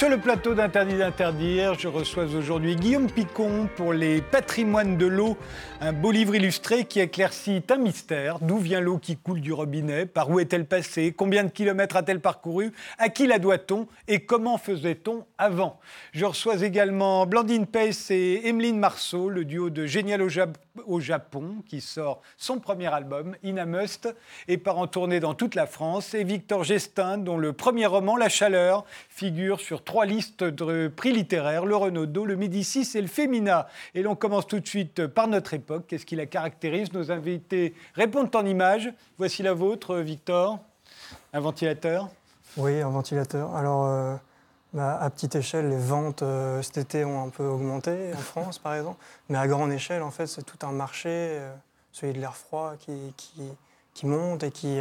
sur le plateau d'Interdit d'interdire. Je reçois aujourd'hui Guillaume Picon pour les patrimoines de l'eau, un beau livre illustré qui éclaircit un mystère. D'où vient l'eau qui coule du robinet? Par où est-elle passée? Combien de kilomètres a-t-elle parcouru? À qui la doit-on? Et comment faisait-on avant? Je reçois également Blandine Pace et Emeline Marceau, le duo de Génial au, Japon, qui sort son premier album, In Must, et part en tournée dans toute la France, et Victor Gestin, dont le premier roman, La Chaleur, figure sur trois listes de prix littéraires, le Renaudot, le Médicis et le Femina. Et l'on commence tout de suite par notre époque. Qu'est-ce qui la caractérise? Nos invités répondent en images. Voici la vôtre, Victor. Un ventilateur? Oui, un ventilateur. Alors, euh, bah, à petite échelle, les ventes euh, cet été ont un peu augmenté en France, par exemple. Mais à grande échelle, en fait, c'est tout un marché, euh, celui de l'air froid, qui, qui, qui, monte et qui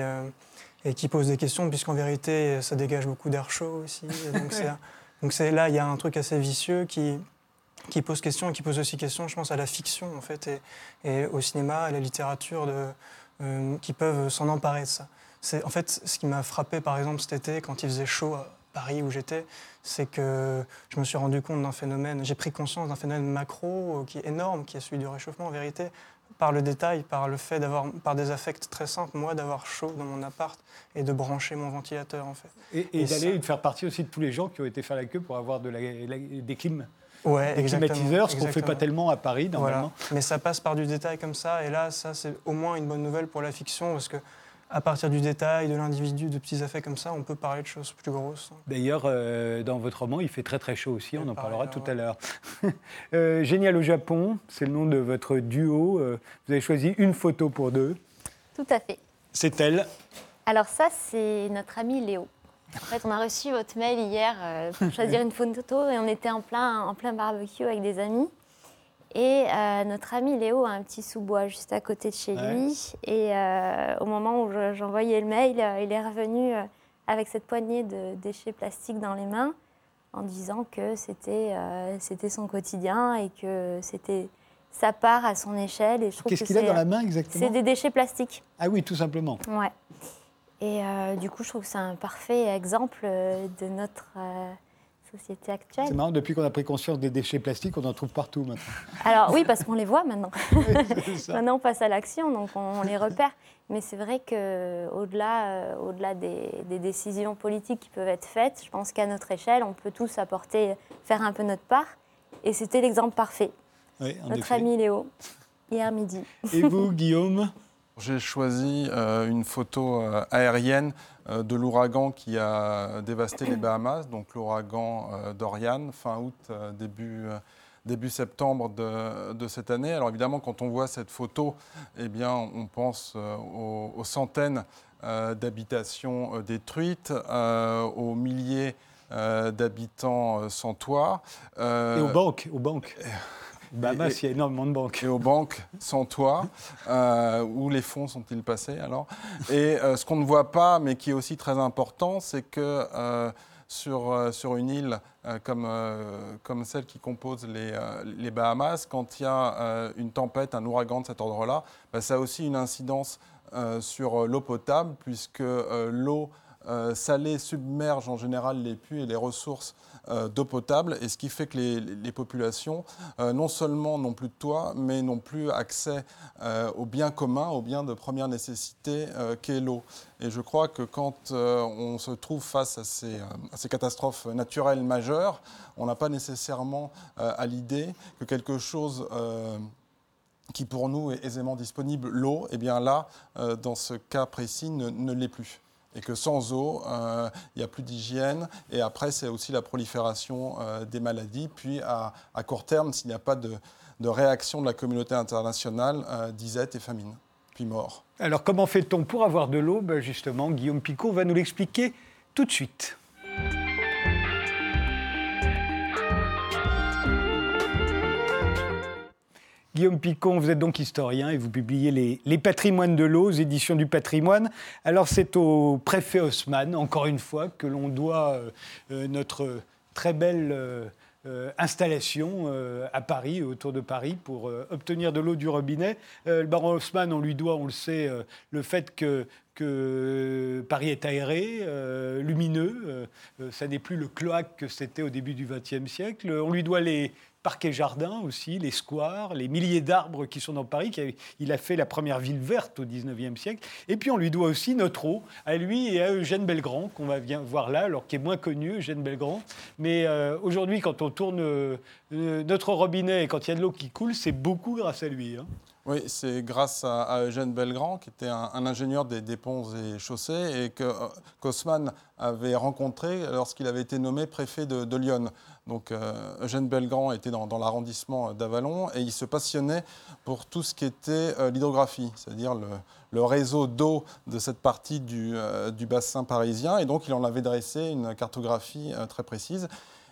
et qui pose des questions, puisqu'en vérité, ça dégage beaucoup d'air chaud aussi. donc, c'est là, il y a un truc assez vicieux qui, pose question et qui pose aussi question, je pense, à la fiction, en fait, et, au cinéma, à la littérature, euh, qui peuvent s'en emparer de ça. C'est, en fait, ce qui m'a frappé, par exemple, cet été, quand il faisait chaud à Paris où j'étais, c'est que je me suis rendu compte d'un phénomène, j'ai pris conscience d'un phénomène macro qui est énorme, qui est celui du réchauffement, en vérité, par le détail, par le fait d'avoir, par des affects très simples, moi, d'avoir chaud dans mon appart et de brancher mon ventilateur, en fait. Et, d'aller faire partie aussi de tous les gens qui ont été faire la queue pour avoir de la, des clims. Ouais, des climatiseurs, ce qu'on ne fait pas tellement à Paris, normalement. Mais ça passe par du détail comme ça, et là, ça, c'est au moins une bonne nouvelle pour la fiction, parce que à partir du détail, de l'individu, de petits effets comme ça, on peut parler de choses plus grosses. D'ailleurs, euh, dans votre roman, il fait très très chaud aussi, on en parlera tout à l'heure. Euh, génial au Japon, c'est le nom de votre duo. Euh, vous avez choisi une photo pour deux. Tout à fait. C'est elle Alors ça, c'est notre ami Léo. En fait, on a reçu votre mail hier pour choisir une photo et on était en plein, en plein barbecue avec des amis. Et euh, notre ami Léo a un petit sous-bois juste à côté de chez lui. Et euh, au moment où j'envoyais le mail, euh, il est revenu avec cette poignée de déchets plastiques dans les mains en disant que c'était c'était son quotidien et que c'était sa part à son échelle. Qu'est-ce qu'il a dans la main exactement C'est des déchets plastiques. Ah oui, tout simplement. Ouais. Et du coup, je trouve que c'est un parfait exemple de notre société actuelle. C'est marrant, depuis qu'on a pris conscience des déchets plastiques, on en trouve partout maintenant. Alors oui, parce qu'on les voit maintenant. maintenant, on passe à l'action, donc on, les repère. Mais c'est vrai qu'au-delà euh, au-delà des, décisions politiques qui peuvent être faites, je pense qu'à notre échelle, on peut tous apporter, faire un peu notre part. Et c'était l'exemple parfait. notre ami Léo, hier midi. Et vous, Guillaume? J'ai choisi euh, une photo euh, aérienne euh, de l'ouragan qui a dévasté les Bahamas, donc l'ouragan Dorian, fin août, début, début septembre de, cette année. Alors évidemment, quand on voit cette photo, eh bien, on pense aux, centaines d'habitations détruites, aux milliers d'habitants sans toit. Et aux banques, aux banques. Bahamas, il y a énormément de banques. Et aux banques sans toit. Euh, où les fonds sont-ils passés alors? Et euh, ce qu'on ne voit pas, mais qui est aussi très important, c'est que euh, sur, sur une île comme, comme celle qui compose les, les Bahamas, quand il y a une tempête, un ouragan de cet ordre-là, bah, ça a aussi une incidence sur l'eau potable, puisque l'eau salée submerge en général les puits et les ressources euh, d'eau potable, et ce qui fait que les, populations, euh, non seulement n'ont plus de toit, mais n'ont plus accès euh, aux biens communs, aux biens de première nécessité qu'est l'eau. Et je crois que quand on se trouve face à ces, à ces catastrophes naturelles majeures, on n'a pas nécessairement à l'idée que quelque chose qui pour nous est aisément disponible, l'eau, et eh bien là, dans ce cas précis, ne l'est plus et que sans eau, euh, il n'y a plus d'hygiène. Et après, c'est aussi la prolifération euh, des maladies. Puis, à, court terme, s'il n'y a pas de, réaction de la communauté internationale, euh, disette et famine, puis mort. Alors, comment fait-on pour avoir de l'eau? Ben Justement, Guillaume Picot va nous l'expliquer tout de suite. Guillaume Picon, vous êtes donc historien et vous publiez les, patrimoines de l'eau aux éditions du patrimoine. Alors c'est au préfet Haussmann, encore une fois, que l'on doit euh, euh, notre très belle euh, installation à Paris, autour de Paris, pour obtenir de l'eau du robinet. le baron Haussmann, on lui doit, on le sait, le fait que que Paris est aéré, lumineux. ça n'est plus le cloaque que c'était au début du XXe siècle. On lui doit les parquets jardins aussi, les squares, les milliers d'arbres qui sont dans Paris. il a fait la première ville verte au XIXe siècle. Et puis on lui doit aussi notre eau, à lui et à Eugène Belgrand, qu'on va voir là, alors qu'il est moins connu, Eugène Belgrand. Mais euh, aujourd'hui, quand on tourne euh, notre robinet et quand il y a de l'eau qui coule, c'est beaucoup grâce à lui. Hein. Oui, c'est grâce à, Eugène Belgrand, qui était un, ingénieur des, ponts et chaussées, et que euh, avait rencontré lorsqu'il avait été nommé préfet de, Lyon. Donc euh, Eugène Belgrand était dans, l'arrondissement d'Avalon, et il se passionnait pour tout ce qui était euh, l'hydrographie, c'est-à-dire le, réseau d'eau de cette partie du, bassin parisien, et donc il en avait dressé une cartographie très précise.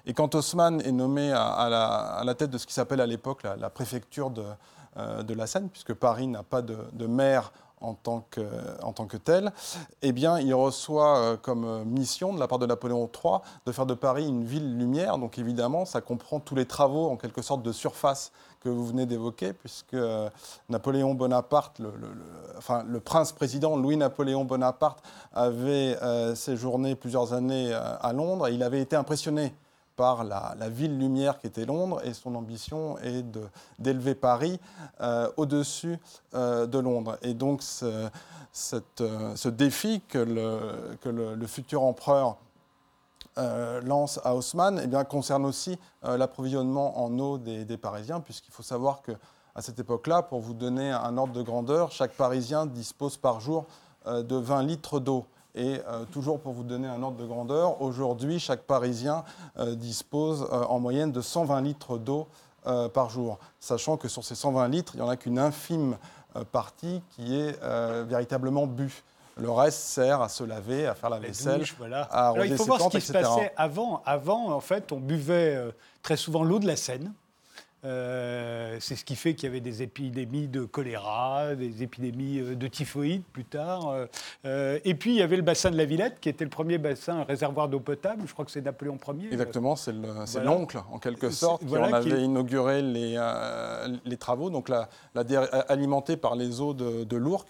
Et quand Haussmann est nommé à, la, tête de ce qui s'appelle à l'époque la préfecture de euh, de la Seine, puisque Paris n'a pas de, maire en tant, que, en tant que tel, eh bien, il reçoit euh, comme mission de la part de Napoléon III de faire de Paris une ville lumière. Donc évidemment, ça comprend tous les travaux en quelque sorte de surface que vous venez d'évoquer, puisque euh, Napoléon Bonaparte, le, enfin, le prince-président Louis-Napoléon Bonaparte, avait séjourné plusieurs années à Londres et il avait été impressionné par la, ville lumière qui était Londres et son ambition est d'élever Paris euh, au-dessus euh, de Londres. Et donc ce, euh, défi que le, que le, futur empereur lance à Haussmann eh bien, concerne aussi l'approvisionnement en eau des, des Parisiens, puisqu'il faut savoir que à cette époque-là, pour vous donner un ordre de grandeur, chaque Parisien dispose par jour de 20 litres d'eau. Et euh, toujours pour vous donner un ordre de grandeur, aujourd'hui, chaque Parisien euh, dispose euh, en moyenne de 120 litres d'eau par jour, sachant que sur ces 120 litres, il n'y en a qu'une infime partie qui est véritablement bue. Le reste sert à se laver, à faire la vaisselle, à arroser Il faut voir ce qui se passait avant. Avant, en fait, on buvait très souvent l'eau de la Seine. Euh, c'est ce qui fait qu'il y avait des épidémies de choléra, des épidémies euh, de typhoïde plus tard. Euh, et puis il y avait le bassin de la Villette, qui était le premier bassin réservoir d'eau potable. Je crois que c'est Napoléon Ier. Exactement, c'est l'oncle en quelque sorte qui en avait inauguré les, les, travaux, donc la, alimenté par les eaux de, de l'Ourcq.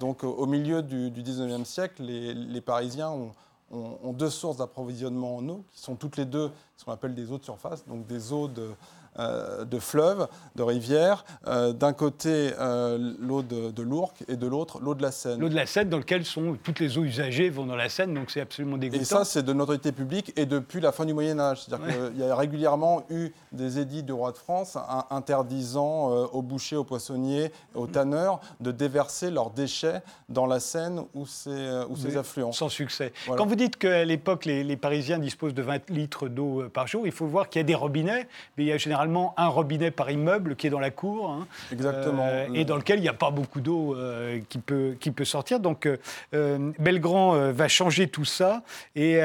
Donc au milieu du, du 19e siècle, les, les Parisiens ont ont, deux sources d'approvisionnement en eau, qui sont toutes les deux ce qu'on appelle des eaux de surface, donc des eaux de, euh, de fleuves, de rivières. Euh, d'un côté, euh, l'eau de, de l'Ourcq et de l'autre, l'eau de la Seine. L'eau de la Seine, dans laquelle sont toutes les eaux usagées vont dans la Seine, donc c'est absolument dégoûtant. Et ça, c'est de notoriété publique et depuis la fin du Moyen Âge. C'est-à-dire qu'il y a régulièrement eu des édits du roi de France interdisant aux bouchers, aux poissonniers, aux tanneurs de déverser leurs déchets dans la Seine ou ses, ou ses affluents. Sans succès. Quand vous dites qu'à l'époque, les, les Parisiens disposent de 20 litres d'eau par jour, il faut voir qu'il y a des robinets, mais il y a généralement un robinet par immeuble qui est dans la cour. Hein. Exactement. Euh, et dans lequel il n'y a pas beaucoup d'eau euh, qui, peut, qui peut sortir. Donc euh, Belgrand va changer tout ça. Et,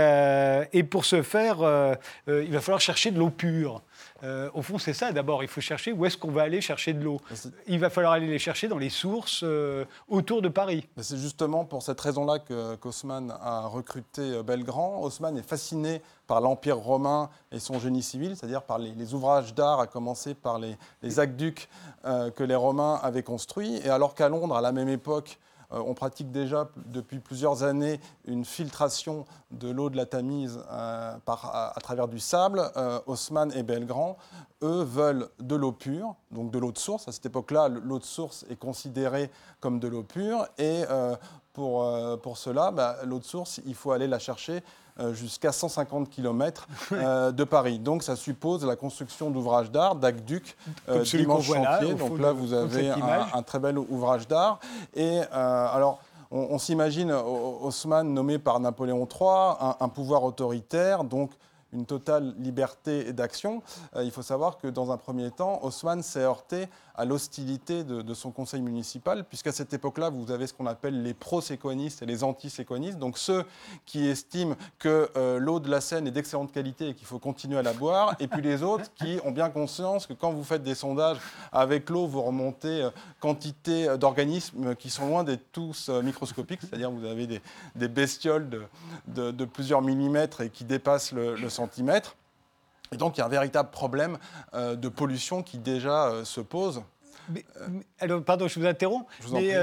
et pour ce faire, il va falloir chercher de l'eau pure. Euh, au fond, c'est ça d'abord. Il faut chercher où est-ce qu'on va aller chercher de l'eau. Il va falloir aller les chercher dans les sources euh, autour de Paris. C'est justement pour cette raison-là qu'Haussmann a recruté euh, Belgrand. Haussmann est fasciné par l'Empire romain et son génie civil, c'est-à-dire par les, ouvrages d'art, à commencer par les, les aqueducs que les Romains avaient construits. Et alors qu'à Londres, à la même époque, on pratique déjà depuis plusieurs années une filtration de l'eau de la Tamise euh, à, travers du sable. Euh, Haussmann et Belgrand, eux, veulent de l'eau pure, donc de l'eau de source. À cette époque-là, l'eau de source est considérée comme de l'eau pure. Et pour, pour cela, bah, l'eau de source, il faut aller la chercher euh, jusqu'à 150 km euh, de Paris. Donc ça suppose la construction d'ouvrages d'art, d'aqueducs, euh, d'immenses chantiers. Donc là, vous avez un, très bel ouvrage d'art. Et alors, on, s'imagine Haussmann nommé par Napoléon III, un, pouvoir autoritaire, donc une totale liberté d'action. il faut savoir que dans un premier temps, Haussmann s'est heurté à l'hostilité de, son conseil municipal, puisqu'à cette époque-là, vous avez ce qu'on appelle les pro-séquanistes et les anti-séquanistes, donc ceux qui estiment que euh, l'eau de la Seine est d'excellente qualité et qu'il faut continuer à la boire, et puis les autres qui ont bien conscience que quand vous faites des sondages avec l'eau, vous remontez euh, quantité euh, d'organismes qui sont loin d'être tous microscopiques, c'est-à-dire vous avez des, bestioles de, plusieurs millimètres et qui dépassent le centimètre. Et donc il y a un véritable problème de pollution qui déjà se pose. alors, pardon, je vous interromps. mais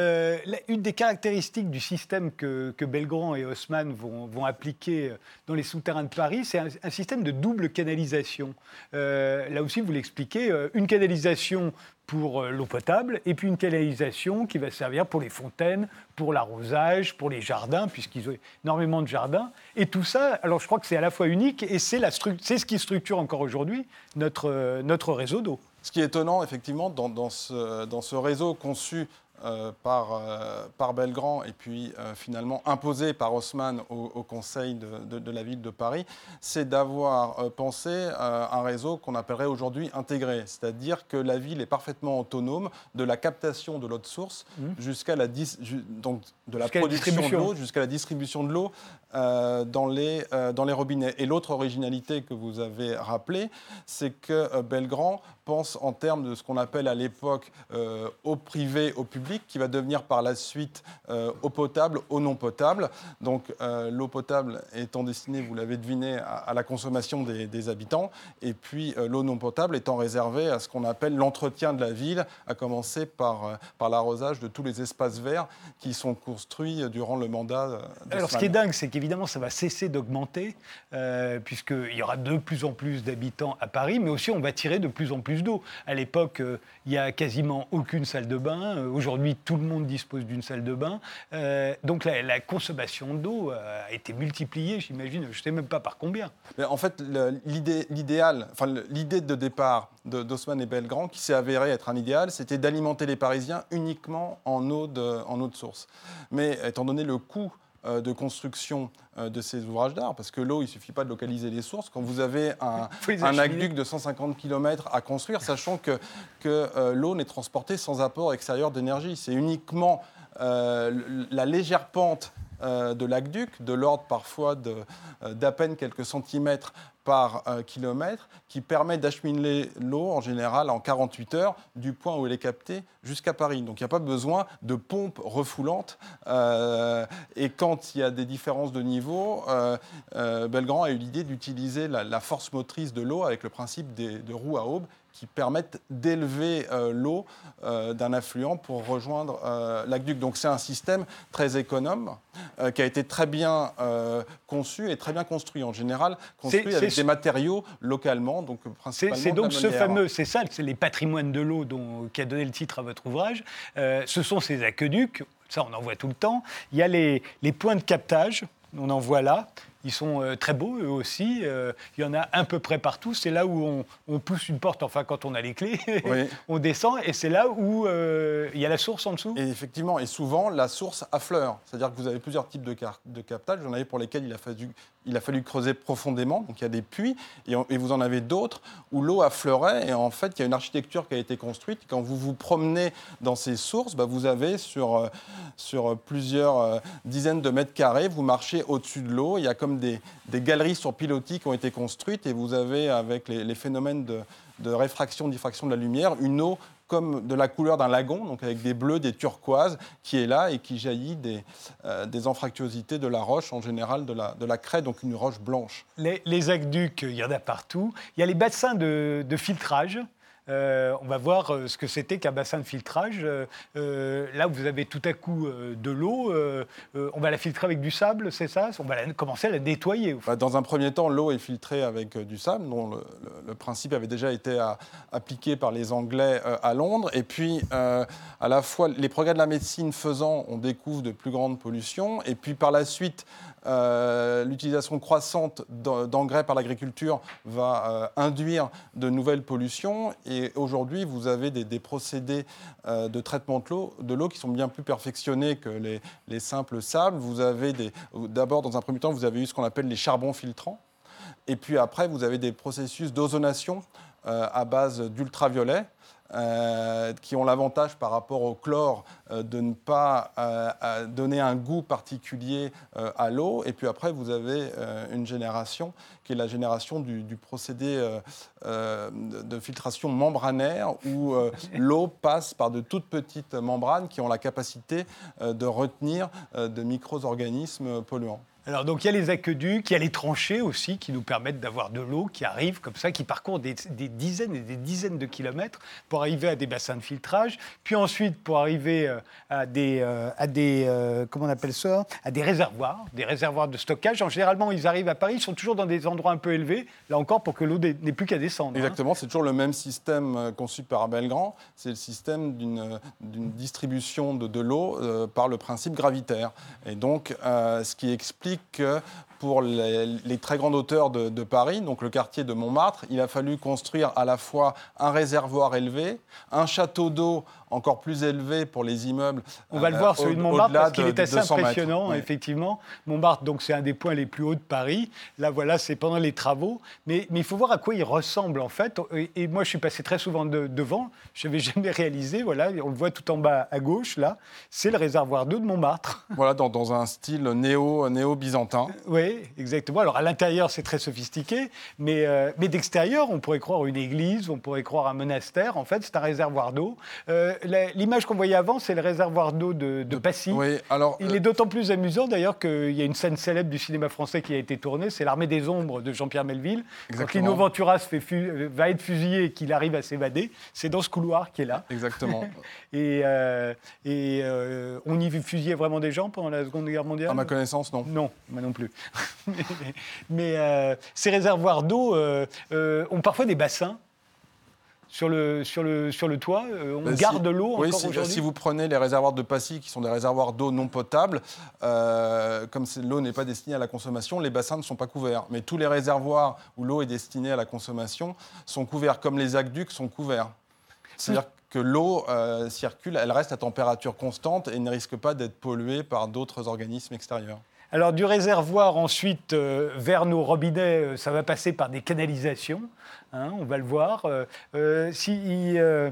une des caractéristiques du système que, que Belgrand et Haussmann vont, vont, appliquer dans les souterrains de Paris, c'est un, système de double canalisation. là aussi, vous l'expliquez, une canalisation pour euh, l'eau potable, et puis une canalisation qui va servir pour les fontaines, pour l'arrosage, pour les jardins, puisqu'ils ont énormément de jardins. Et tout ça, alors je crois que c'est à la fois unique, et c'est ce qui structure encore aujourd'hui notre, euh, notre réseau d'eau. Ce qui est étonnant, effectivement, dans, ce réseau conçu euh, par, euh, par Belgrand et puis euh, finalement imposé par Haussmann au, Conseil de, la ville de Paris, c'est d'avoir pensé un réseau qu'on appellerait aujourd'hui intégré. C'est-à-dire que la ville est parfaitement autonome de la captation de l'eau de source mmh. jusqu'à la, donc de la production de l'eau jusqu'à la distribution de l'eau dans, les, dans les robinets. Et l'autre originalité que vous avez rappelée, c'est que Belgrand pense en termes de ce qu'on appelle à l'époque eau privée, au public qui va devenir par la suite euh, eau potable, eau non potable. Donc euh, l'eau potable étant destinée, vous l'avez deviné, à, la consommation des, habitants, et puis euh, l'eau non potable étant réservée à ce qu'on appelle l'entretien de la ville, à commencer par, par l'arrosage de tous les espaces verts qui sont construits durant le mandat. De Alors ce qui est dingue, c'est qu'évidemment ça va cesser d'augmenter, puisqu'il y aura de plus en plus d'habitants à Paris, mais aussi on va tirer de plus en plus d'eau. À l'époque, il n'y a quasiment aucune salle de bain. Aujourd'hui, tout le monde dispose d'une salle de bain. Euh, donc la, consommation d'eau euh, a été multipliée, j'imagine, je ne sais même pas par combien. En fait, l'idéal, enfin l'idée de départ d'Haussmann et Belgrand, qui s'est avérée être un idéal, c'était d'alimenter les Parisiens uniquement en eau de, source. Mais étant donné le coût euh, de construction de ces ouvrages d'art, parce que l'eau, il ne suffit pas de localiser les sources. Quand vous avez un, un aqueduc de 150 km à construire, sachant que, que l'eau n'est transportée sans apport extérieur d'énergie, c'est uniquement la légère pente de l'aqueduc, de l'ordre parfois d'à peine quelques centimètres par euh, kilomètre qui permet d'acheminer l'eau en général en 48 heures du point où elle est captée jusqu'à Paris. Donc il n'y a pas besoin de pompes refoulantes. Euh, et quand il y a des différences de niveau, euh, Belgrand a eu l'idée d'utiliser la, force motrice de l'eau avec le principe des, de roues à aube qui permettent d'élever l'eau d'un affluent pour rejoindre l'aqueduc. Donc c'est un système très économe qui a été très bien conçu et très bien construit en général, construit avec des matériaux localement, donc principalement. C'est donc ce fameux, c'est ça, c'est les patrimoines de l'eau qui a donné le titre à votre ouvrage. Euh, ce sont ces aqueducs, ça on en voit tout le temps. Il y a les, les points de captage, on en voit là. Ils sont euh, très beaux, eux aussi. Euh, il y en a à peu près partout. C'est là où on, pousse une porte, enfin, quand on a les clés, on descend, et c'est là où euh, il y a la source en dessous. Et effectivement, et souvent, la source affleure. C'est-à-dire que vous avez plusieurs types de, de captage. Vous en avez pour lesquels il a fallu, il a fallu creuser profondément, donc il y a des puits, et, vous en avez d'autres où l'eau affleurait, et en fait, il y a une architecture qui a été construite. Quand vous vous promenez dans ces sources, bah, vous avez sur, sur plusieurs dizaines de mètres carrés, vous marchez au-dessus de l'eau, il y a comme des, galeries sur pilotis qui ont été construites et vous avez, avec les, phénomènes de, réfraction, diffraction de la lumière, une eau comme de la couleur d'un lagon, donc avec des bleus, des turquoises, qui est là et qui jaillit des, euh, des anfractuosités de la roche, en général de la, de la craie, donc une roche blanche. Les, aqueducs, il y en a partout. Il y a les bassins de, de filtrage. Euh, on va voir euh, ce que c'était qu'un bassin de filtrage. Euh, là, vous avez tout à coup de l'eau. on va la filtrer avec du sable, c'est ça? On va commencer à la nettoyer. Bah, dans un premier temps, l'eau est filtrée avec du sable, dont le, principe avait déjà été appliqué par les Anglais à Londres. Et puis, à la fois, les progrès de la médecine faisant, on découvre de plus grandes pollutions. Et puis, par la suite, euh, l'utilisation croissante d'engrais par l'agriculture va euh, induire de nouvelles pollutions. Et aujourd'hui, vous avez des, procédés euh, de traitement de l'eau qui sont bien plus perfectionnés que les, simples sables. Vous avez d'abord, dans un premier temps, vous avez eu ce qu'on appelle les charbons filtrants. Et puis après, vous avez des processus d'ozonation à base d'ultraviolet. Euh, qui ont l'avantage par rapport au chlore euh, de ne pas euh, donner un goût particulier à l'eau. Et puis après, vous avez une génération qui est la génération du, procédé de, filtration membranaire où l'eau passe par de toutes petites membranes qui ont la capacité de retenir de micro-organismes polluants. Alors donc il y a les aqueducs, il y a les tranchées aussi qui nous permettent d'avoir de l'eau qui arrive comme ça, qui parcourt des, dizaines et des dizaines de kilomètres pour arriver à des bassins de filtrage, puis ensuite pour arriver euh, à des, euh, à des euh, comment on appelle ça, à des réservoirs, des réservoirs de stockage. En généralement ils arrivent à Paris, ils sont toujours dans des endroits un peu élevés, là encore pour que l'eau n'ait plus qu'à descendre. Hein. Exactement, c'est toujours le même système conçu par Belgrand, c'est le système d'une distribution de, de l'eau par le principe gravitaire. Et donc ce qui explique que pour les, très grandes hauteurs de, Paris, donc le quartier de Montmartre, il a fallu construire à la fois un réservoir élevé, un château d'eau encore plus élevé pour les immeubles. On va le voir, celui de Montmartre, parce qu'il est assez impressionnant, effectivement. Montmartre, donc c'est un des points les plus hauts de Paris. Là, voilà, c'est pendant les travaux. Mais, mais, il faut voir à quoi il ressemble, en fait. Et, moi, je suis passé très souvent devant. Je n'avais jamais réalisé. Voilà, on le voit tout en bas à gauche, là. C'est le réservoir d'eau de Montmartre. Voilà, dans, dans un style néo-byzantin. oui, exactement. Alors, à l'intérieur, c'est très sophistiqué. Mais, euh, mais d'extérieur, on pourrait croire une église, on pourrait croire un monastère. En fait, c'est un réservoir d'eau. Euh, l'image qu'on voyait avant, c'est le réservoir d'eau de, Passy. Oui, alors, Il est euh, d'autant plus amusant d'ailleurs qu'il y a une scène célèbre du cinéma français qui a été tournée, c'est L'Armée des Ombres de Jean-Pierre Melville. Quand Lino Ventura fait va être fusillé et qu'il arrive à s'évader, c'est dans ce couloir qui est là. Exactement. et, euh, et euh, on y fusillait vraiment des gens pendant la Seconde Guerre mondiale? À ma connaissance, non. Non, moi non plus. mais, ces réservoirs d'eau ont parfois des bassins sur le, sur le, sur le toit euh, On bah, garde l'eau oui, encore si, aujourd'hui si vous prenez les réservoirs de Passy, qui sont des réservoirs d'eau non potable, euh, comme l'eau n'est pas destinée à la consommation, les bassins ne sont pas couverts. Mais tous les réservoirs où l'eau est destinée à la consommation sont couverts, comme les aqueducs sont couverts. C'est-à-dire que l'eau euh, circule, elle reste à température constante et ne risque pas d'être polluée par d'autres organismes extérieurs. Alors du réservoir ensuite vers nos robinets, ça va passer par des canalisations. Hein, on va le voir. Euh, euh, si, euh,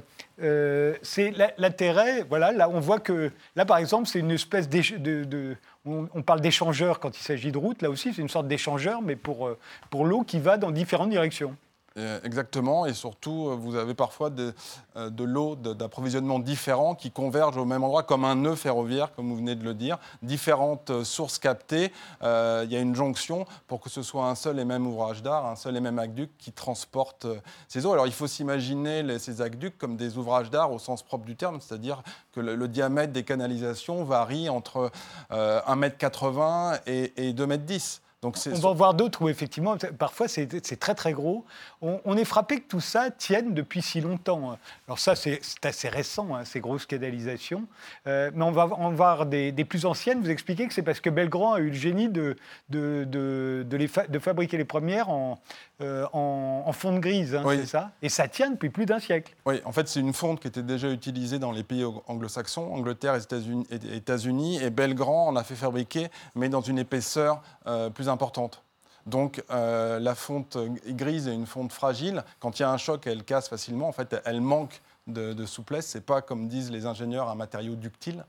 c'est l'intérêt, voilà, là on voit que, là par exemple, c'est une espèce de, on, parle d'échangeur quand il s'agit de route, là aussi c'est une sorte d'échangeur, mais pour, pour l'eau qui va dans différentes directions. Euh, exactement, et surtout, euh, vous avez parfois de, euh, de l'eau d'approvisionnement différents qui convergent au même endroit, comme un nœud ferroviaire, comme vous venez de le dire. Différentes sources captées, il y a une jonction pour que ce soit un seul et même ouvrage d'art, un seul et même aqueduc qui transporte ces eaux. Alors il faut s'imaginer ces aqueducs comme des ouvrages d'art au sens propre du terme, c'est-à-dire que le, diamètre des canalisations varie entre 1,80 m et, et 2,10 m. Donc on va en voir d'autres où effectivement, parfois c'est très très gros. On, est frappé que tout ça tienne depuis si longtemps. Alors ça c'est assez récent, hein, ces grosses canalisations. Euh, mais on va en voir des, plus anciennes. Vous expliquez que c'est parce que Belgrand a eu le génie de, de, de, de fabriquer les premières en, euh, en, fonte grise, hein, c'est ça? Et ça tient depuis plus d'un siècle. Oui, en fait, c'est une fonte qui était déjà utilisée dans les pays anglo-saxons, Angleterre et États-Unis, et, Belgrand en a fait fabriquer, mais dans une épaisseur euh, plus importante. Donc euh, la fonte grise est une fonte fragile. Quand il y a un choc, elle casse facilement. En fait, elle manque de, de souplesse. C'est pas, comme disent les ingénieurs, un matériau ductile.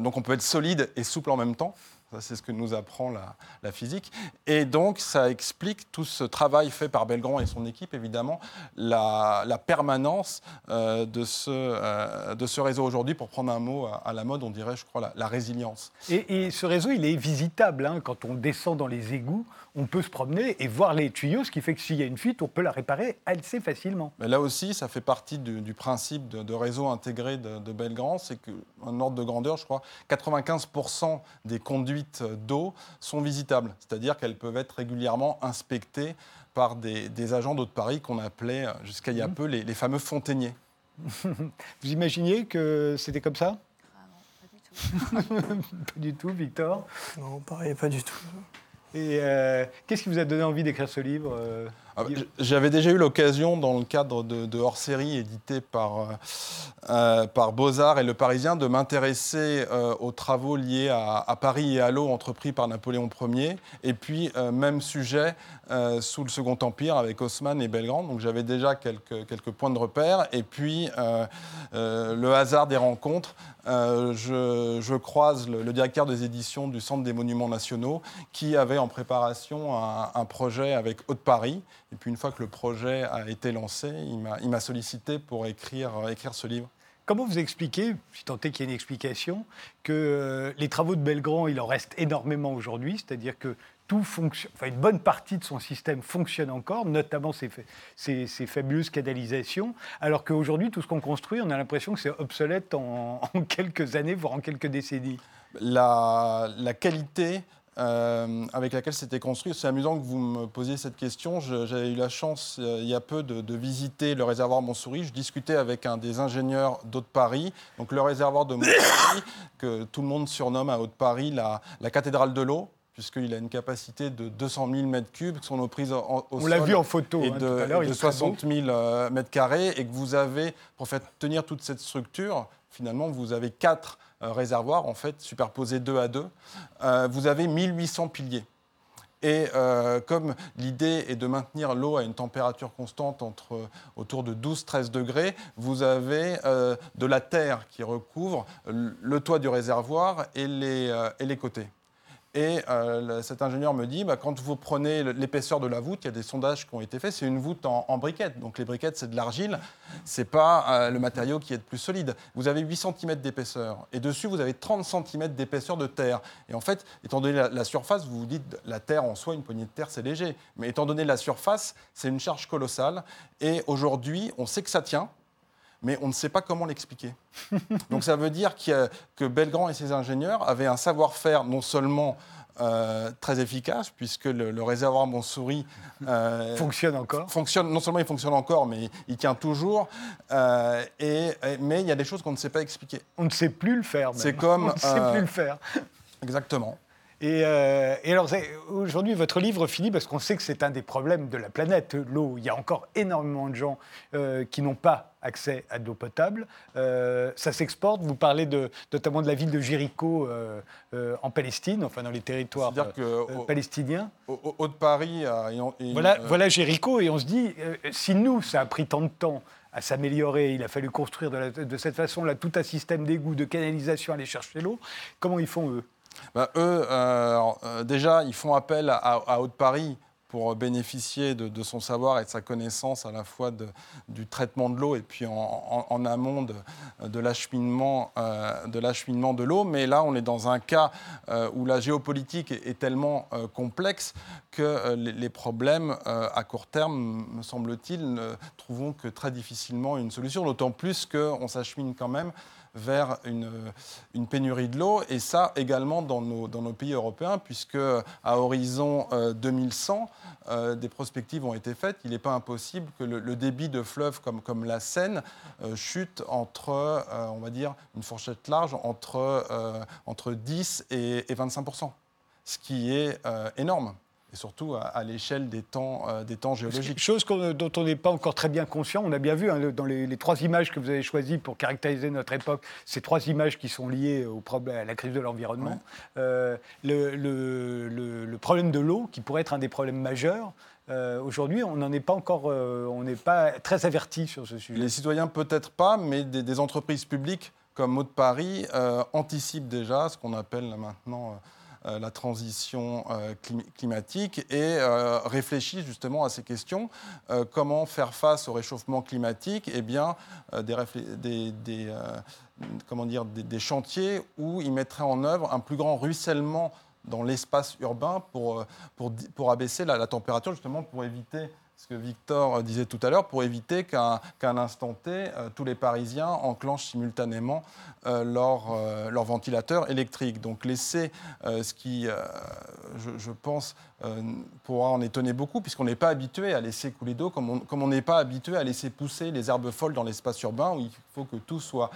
donc on peut être solide et souple en même temps c'est ce que nous apprend la, physique. Et donc, ça explique tout ce travail fait par Belgrand et son équipe, évidemment, la, permanence euh, de, ce, euh, de ce réseau aujourd'hui. Pour prendre un mot à, la mode, on dirait, je crois, la, résilience. Et, ce réseau, il est visitable. Hein. Quand on descend dans les égouts, on peut se promener et voir les tuyaux, ce qui fait que s'il y a une fuite, on peut la réparer assez facilement. Mais là aussi, ça fait partie du, principe de, réseau intégré de, de Belgrand. C'est qu'un ordre de grandeur, je crois, 95% des conduits d'eau sont visitables, c'est-à-dire qu'elles peuvent être régulièrement inspectées par des, agents d'eau de Paris qu'on appelait euh, jusqu'à il y a mmh. peu les, fameux fontainiers. Vous imaginiez que c'était comme ça? Ah pas du tout. pas du tout, Victor? Non, pareil, pas du tout. Et euh, qu'est-ce qui vous a donné envie d'écrire ce livre euh, J'avais déjà eu l'occasion, dans le cadre de, hors-série édité par, euh, par Beaux-Arts et Le Parisien, de m'intéresser aux travaux liés à, Paris et à l'eau entrepris par Napoléon Ier. Et puis, même sujet sous le Second Empire avec Haussmann et Belgrand. Donc j'avais déjà quelques, quelques points de repère. Et puis, le hasard des rencontres euh, je, croise le, directeur des éditions du Centre des Monuments Nationaux qui avait en préparation un, projet avec Haute-Paris. Et puis une fois que le projet a été lancé, il m'a sollicité pour écrire, écrire ce livre. comment vous expliquez, si tant est qu'il y ait une explication, que euh, les travaux de Belgrand, il en reste énormément aujourd'hui, c'est-à-dire que tout fonctionne, enfin une bonne partie de son système fonctionne encore, notamment ses fabuleuses canalisations, alors qu'aujourd'hui, tout ce qu'on construit, on a l'impression que c'est obsolète en, en, quelques années, voire en quelques décennies. La, la qualité euh, avec laquelle c'était construit. C'est amusant que vous me posiez cette question. J'avais eu la chance, euh, il y a peu, de, de, visiter le réservoir Montsouris. Je discutais avec un des ingénieurs d'Haute-Paris. Donc, le réservoir de Montsouris, que tout le monde surnomme à Haute-Paris la, la cathédrale de l'eau puisqu'il a une capacité de 200 000 mètres cubes, son eau prise au On l'a vu en photo et hein, de, tout à et de 60 000 euh, mètres carrés, et que vous avez, pour faire tenir toute cette structure, finalement, vous avez quatre réservoirs, en fait, superposés deux à deux. Euh, vous avez 1800 piliers. Et euh, comme l'idée est de maintenir l'eau à une température constante autour de 12-13 degrés, vous avez euh, de la terre qui recouvre le toit du réservoir euh, et les côtés. Et euh, cet ingénieur me dit, bah, quand vous prenez l'épaisseur de la voûte, il y a des sondages qui ont été faits, c'est une voûte en, en, briquettes. Donc les briquettes, c'est de l'argile, c'est pas euh, le matériau qui est le plus solide. Vous avez 8 cm d'épaisseur, et dessus, vous avez 30 cm d'épaisseur de terre. Et en fait, étant donné la, la, surface, vous vous dites, la terre en soi, une poignée de terre, c'est léger. Mais étant donné la surface, c'est une charge colossale. Et aujourd'hui, on sait que ça tient, mais on ne sait pas comment l'expliquer. Donc ça veut dire qu que Belgrand et ses ingénieurs avaient un savoir-faire non seulement euh, très efficace, puisque le, le réservoir Montsouris euh, fonctionne encore. Fonctionne, non seulement il fonctionne encore, mais il tient toujours. Euh, et, et, mais il y a des choses qu'on ne sait pas expliquer. On ne sait plus le faire. C'est comme. On ne sait plus le faire. Exactement. Et, euh, et, alors, aujourd'hui, votre livre finit parce qu'on sait que c'est un des problèmes de la planète, l'eau. Il y a encore énormément de gens euh, qui n'ont pas accès à de l'eau potable. Euh, ça s'exporte. Vous parlez de, notamment de la ville de Jéricho en Palestine, enfin dans les territoires que, palestiniens. Au, haut de Paris. Et, voilà, voilà Jéricho, et on se dit, si nous, ça a pris tant de temps à s'améliorer. Il a fallu construire de, la, de cette façon-là tout un système d'égout, de canalisation, aller chercher l'eau. Comment ils font, eux? Ben, Eux, euh, déjà, ils font appel à, Haute-Paris pour bénéficier de, son savoir et de sa connaissance à la fois de, du traitement de l'eau et puis en, amont de, de l'acheminement euh, de, l'eau. Mais là, on est dans un cas euh, où la géopolitique est, tellement euh, complexe que euh, les, problèmes euh, à court terme, me semble-t-il, ne trouveront que très difficilement une solution, d'autant plus qu'on s'achemine quand même vers une, pénurie de l'eau, et ça également dans nos, pays européens, puisque à horizon euh, 2100, euh, des prospectives ont été faites. Il n'est pas impossible que le, débit de fleuves comme, la Seine euh, chute entre, euh, on va dire, une fourchette large, entre, euh, entre 10 et, et 25% ce qui est euh, énorme et surtout à, à l'échelle des temps, euh, des temps géologiques. Chose dont on n'est pas encore très bien conscient. On a bien vu hein, dans les, les, trois images que vous avez choisies pour caractériser notre époque, ces trois images qui sont liées au problème, à la crise de l'environnement. Ouais. Euh, le, le, le, le, problème de l'eau, qui pourrait être un des problèmes majeurs, euh, Aujourd'hui, on n'en est pas encore, euh, on n'est pas très averti sur ce sujet. Les citoyens peut-être pas, mais des, des, entreprises publiques comme Haute Paris euh, anticipent déjà ce qu'on appelle maintenant la transition euh, climatique et euh, réfléchit justement à ces questions. comment faire face au réchauffement climatique Eh bien, des, comment dire, des, chantiers où ils mettraient en œuvre un plus grand ruissellement dans l'espace urbain pour, abaisser la, température, justement pour éviter ce que Victor disait tout à l'heure, pour éviter qu'à qu l'instant T, euh, tous les Parisiens enclenchent simultanément euh, leur, euh, ventilateur électrique. Donc laisser ce qui, je, pense, pourra en étonner beaucoup, puisqu'on n'est pas habitué à laisser couler d'eau, comme on n'est pas habitué à laisser pousser les herbes folles dans l'espace urbain, où il faut que tout soit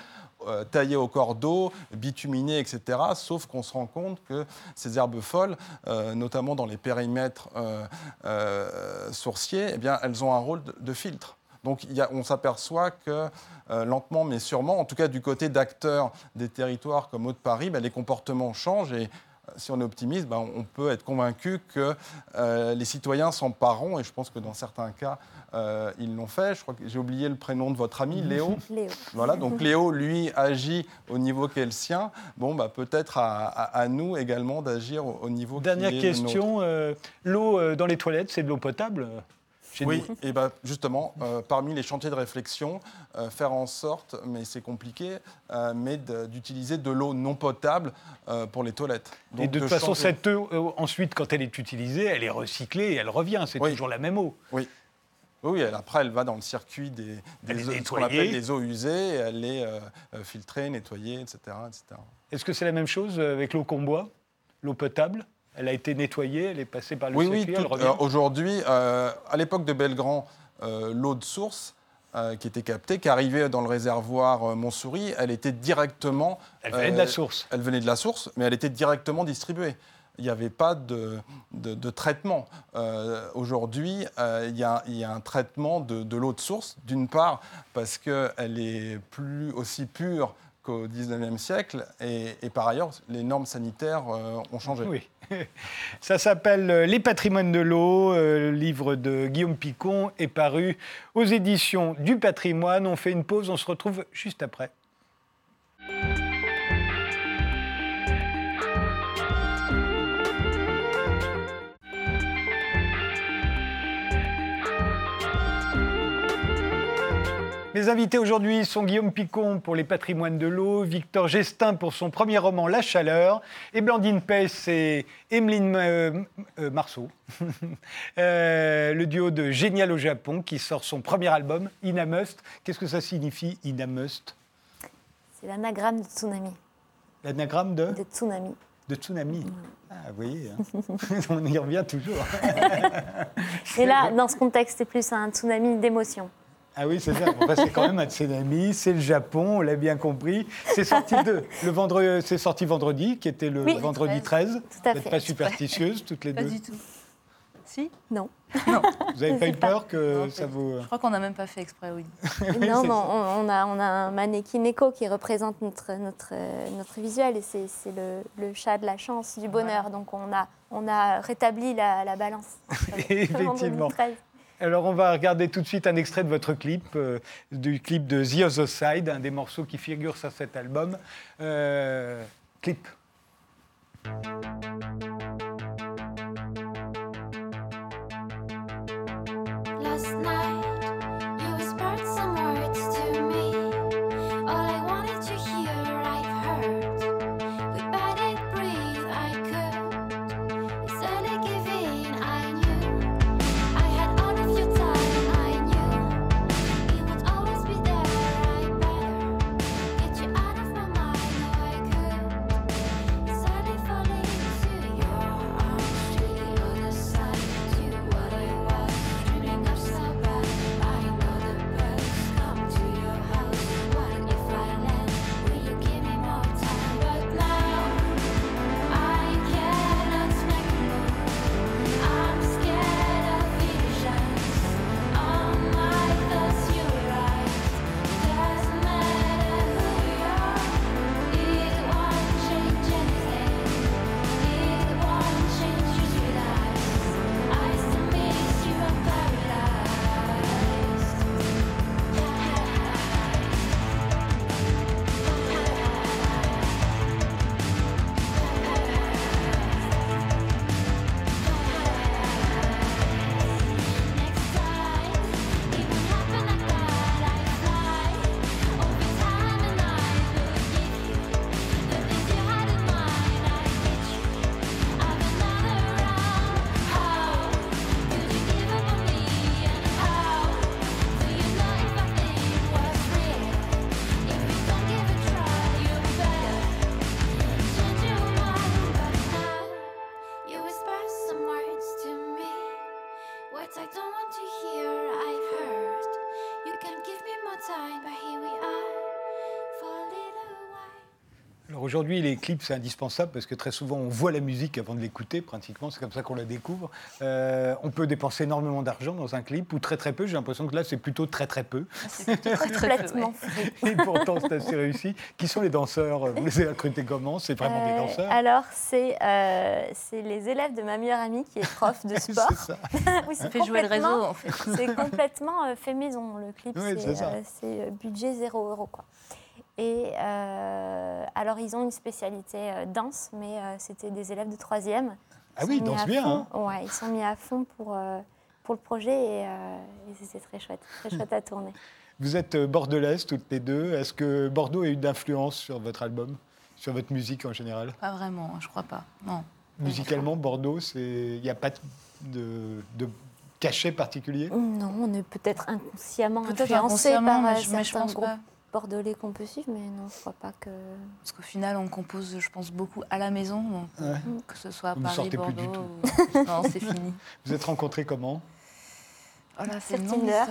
euh, taillées au cordeau, bituminées, etc. Sauf qu'on se rend compte que ces herbes folles, euh, notamment dans les périmètres euh, sourciers, eh bien, elles ont un rôle de, de filtre. Donc on s'aperçoit que lentement mais sûrement, en tout cas du côté d'acteurs des territoires comme Haute-Paris, ben, les comportements changent si on est optimiste, ben, on peut être convaincu que euh, les citoyens s'empareront, et je pense que dans certains cas, euh, ils l'ont fait. Je crois que j'ai oublié le prénom de votre ami, Léo. Léo. Voilà, donc Léo, lui, agit au niveau qu'est le sien. Bon, bah, peut-être à, à, à, nous également d'agir au, au, niveau Dernière question, euh, l'eau dans les toilettes, c'est de l'eau potable? Chez Oui, nous. et ben justement, euh, parmi les chantiers de réflexion, euh, faire en sorte, mais c'est compliqué, euh, mais d'utiliser de l'eau non potable euh, pour les toilettes. et de toute façon, changer- cette eau, ensuite, quand elle est utilisée, elle est recyclée et elle revient. C'est Oui. toujours la même eau. Oui. Oui, elle- après, elle va dans le circuit des, eaux- ce qu'on nettoyée. appelle les eaux usées, et elle est filtrée, nettoyée, etc. etc. Est-ce que c'est la même chose avec l'eau qu'on boit L'eau potable? Elle a été nettoyée, elle est passée par le Oui, oui, circuit, tout- euh, aujourd'hui, euh, à l'époque de Belgrand, euh, l'eau de source qui était captée, qui arrivait dans le réservoir Montsouris, elle était directement... Elle venait de la source. Elle venait de la source, mais elle était directement distribuée. Il n'y avait pas de, de- de traitement. Aujourd'hui, il y, a- il y a un traitement de, de l'eau de source, d'une part parce qu'elle est plus aussi pure qu'au 19e siècle, et, par ailleurs, les normes sanitaires euh, ont changé. Oui. Ça s'appelle euh, Les patrimoines de l'eau. euh, livre de Guillaume Picon est paru aux éditions du patrimoine. On fait une pause, on se retrouve juste après. Mes invités aujourd'hui sont Guillaume Picon pour Les patrimoines de l'eau, Victor Gestin pour son premier roman La chaleur, et Blandine Pess et Emeline euh, euh, Marceau, Euh, le duo de Génial au Japon qui sort son premier album, Inamust. Qu'est-ce que ça signifie, Inamust C'est l'anagramme de tsunami. L'anagramme de, De tsunami. de tsunami. Ah, vous voyez, hein. on y revient toujours. Et là, dans ce contexte, c'est plus un tsunami d'émotions. Ah oui, c'est ça. Enfin, c'est quand même un tsunami, c'est le Japon, on l'a bien compris. C'est sorti, de, le vendredi, c'est sorti vendredi, qui était le Oui. vendredi 13. Tout à Vous n'êtes pas superstitieuses, toutes les Pas deux du tout. Si? Non. Vous n'avez pas eu pas. peur que Non, ça pas- vous... Je crois qu'on n'a même pas fait exprès, oui. non, non, on, on a, on a un mannequin écho qui représente notre, notre, euh, notre visuel et c'est le, le chat de la chance, du bonheur. Donc on a, on a rétabli la, la balance. Effectivement. 2013. Alors, on va regarder tout de suite un extrait de votre clip, euh, du clip de The Other Side, un des morceaux qui figure sur cet album. Euh, clip. Aujourd'hui, les clips, c'est indispensable parce que très souvent, on voit la musique avant de l'écouter, pratiquement. C'est comme ça qu'on la découvre. Euh, on peut dépenser énormément d'argent dans un clip, ou très très peu. J'ai l'impression que là, c'est plutôt très très peu. C'est plutôt très, très peu, ouais. Et pourtant, c'est assez réussi. Qui sont les danseurs? Vous les avez recrutés comment? C'est vraiment des Euh, danseurs? Alors, c'est euh, c'est les élèves de ma meilleure amie qui est prof de sport. C'est ça. oui, Ça c'est fait jouer le réseau, complètement- en fait. C'est complètement euh, fait maison, le clip. Oui, c'est c'est c'est, budget 0 euros. Quoi. Et euh, alors, ils ont une spécialité euh, danse, mais euh, c'était des élèves de troisième. Ah oui, ils dansent bien. hein. Ouais, ils sont mis à fond pour, euh, pour le projet et, euh, et c'était très chouette, très chouette à tourner. Vous êtes bordelaises toutes les deux. Est-ce que Bordeaux a eu d'influence sur votre album, sur votre musique en général? Pas vraiment, je crois pas. Non. Musicalement, Bordeaux, il n'y a pas de, de cachet particulier? Non, on est peut-être inconsciemment Peut-être influencé par mais euh, je, mais je certains pense groupes pas. Bordelais qu'on peut suivre, mais non, je crois pas que. Parce qu'au final, on compose, je pense, beaucoup à la maison, donc, Ouais. que ce soit à Vous Paris, plus Bordeaux. ou- non, c'est fini. Vous êtes rencontrés comment? Oh là, C'est le Tinder.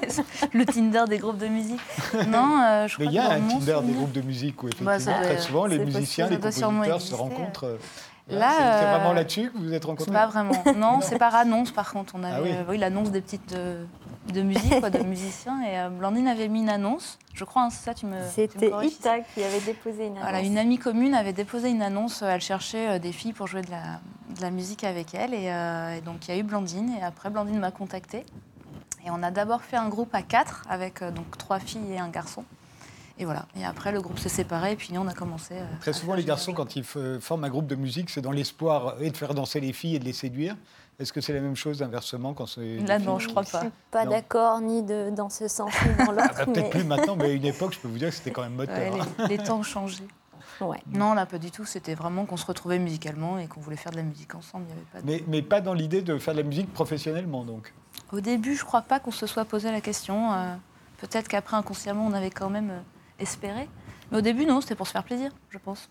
le Tinder des groupes de musique. Non, euh, je Mais crois il y a que un Tinder des groupes de musique où effectivement Bah, ça doit- très souvent les musiciens, possible, les compositeurs se rencontrent. euh, Là, c'est c'est euh, vraiment là-dessus que vous vous êtes rencontrés? C'est pas vraiment. Non, c'est par annonce par contre. On avait Ah oui. euh, oui, l'annonce des petites de, musique, quoi, de musiciens. Et euh, Blandine avait mis une annonce. Je crois, hein, c'est ça, tu me. C'était Ita qui avait déposé une annonce. Voilà, une amie commune avait déposé une annonce. Elle cherchait euh, des filles pour jouer de la, de la musique avec elle. Et, euh, et donc, il y a eu Blandine. Et après, Blandine m'a contactée. Et on a d'abord fait un groupe à quatre, avec euh, donc trois filles et un garçon. Et voilà. Et après, le groupe s'est séparé. Et puis, nous, on a commencé. euh, Très souvent, les garçons, quand ils forment un groupe de musique, c'est dans l'espoir et de faire danser les filles et de les séduire. Est-ce que c'est la même chose inversement quand c'est Là, filles non, je crois Je pas. suis pas d'accord ni de, dans ce sens ni dans l'autre. Ah bah, Peut-être mais... plus maintenant, mais à une époque, je peux vous dire que c'était quand même moteur. Ouais, hein. les, les temps ont changé. Ouais. Non, là, pas du tout. C'était vraiment qu'on se retrouvait musicalement et qu'on voulait faire de la musique ensemble. Il y avait pas de- Mais, mais pas dans l'idée de faire de la musique professionnellement, donc. Au début, je crois pas qu'on se soit posé la question. euh, Peut-être qu'après, inconsciemment, on avait quand même euh, espéré. Mais au début, non, c'était pour se faire plaisir, je pense.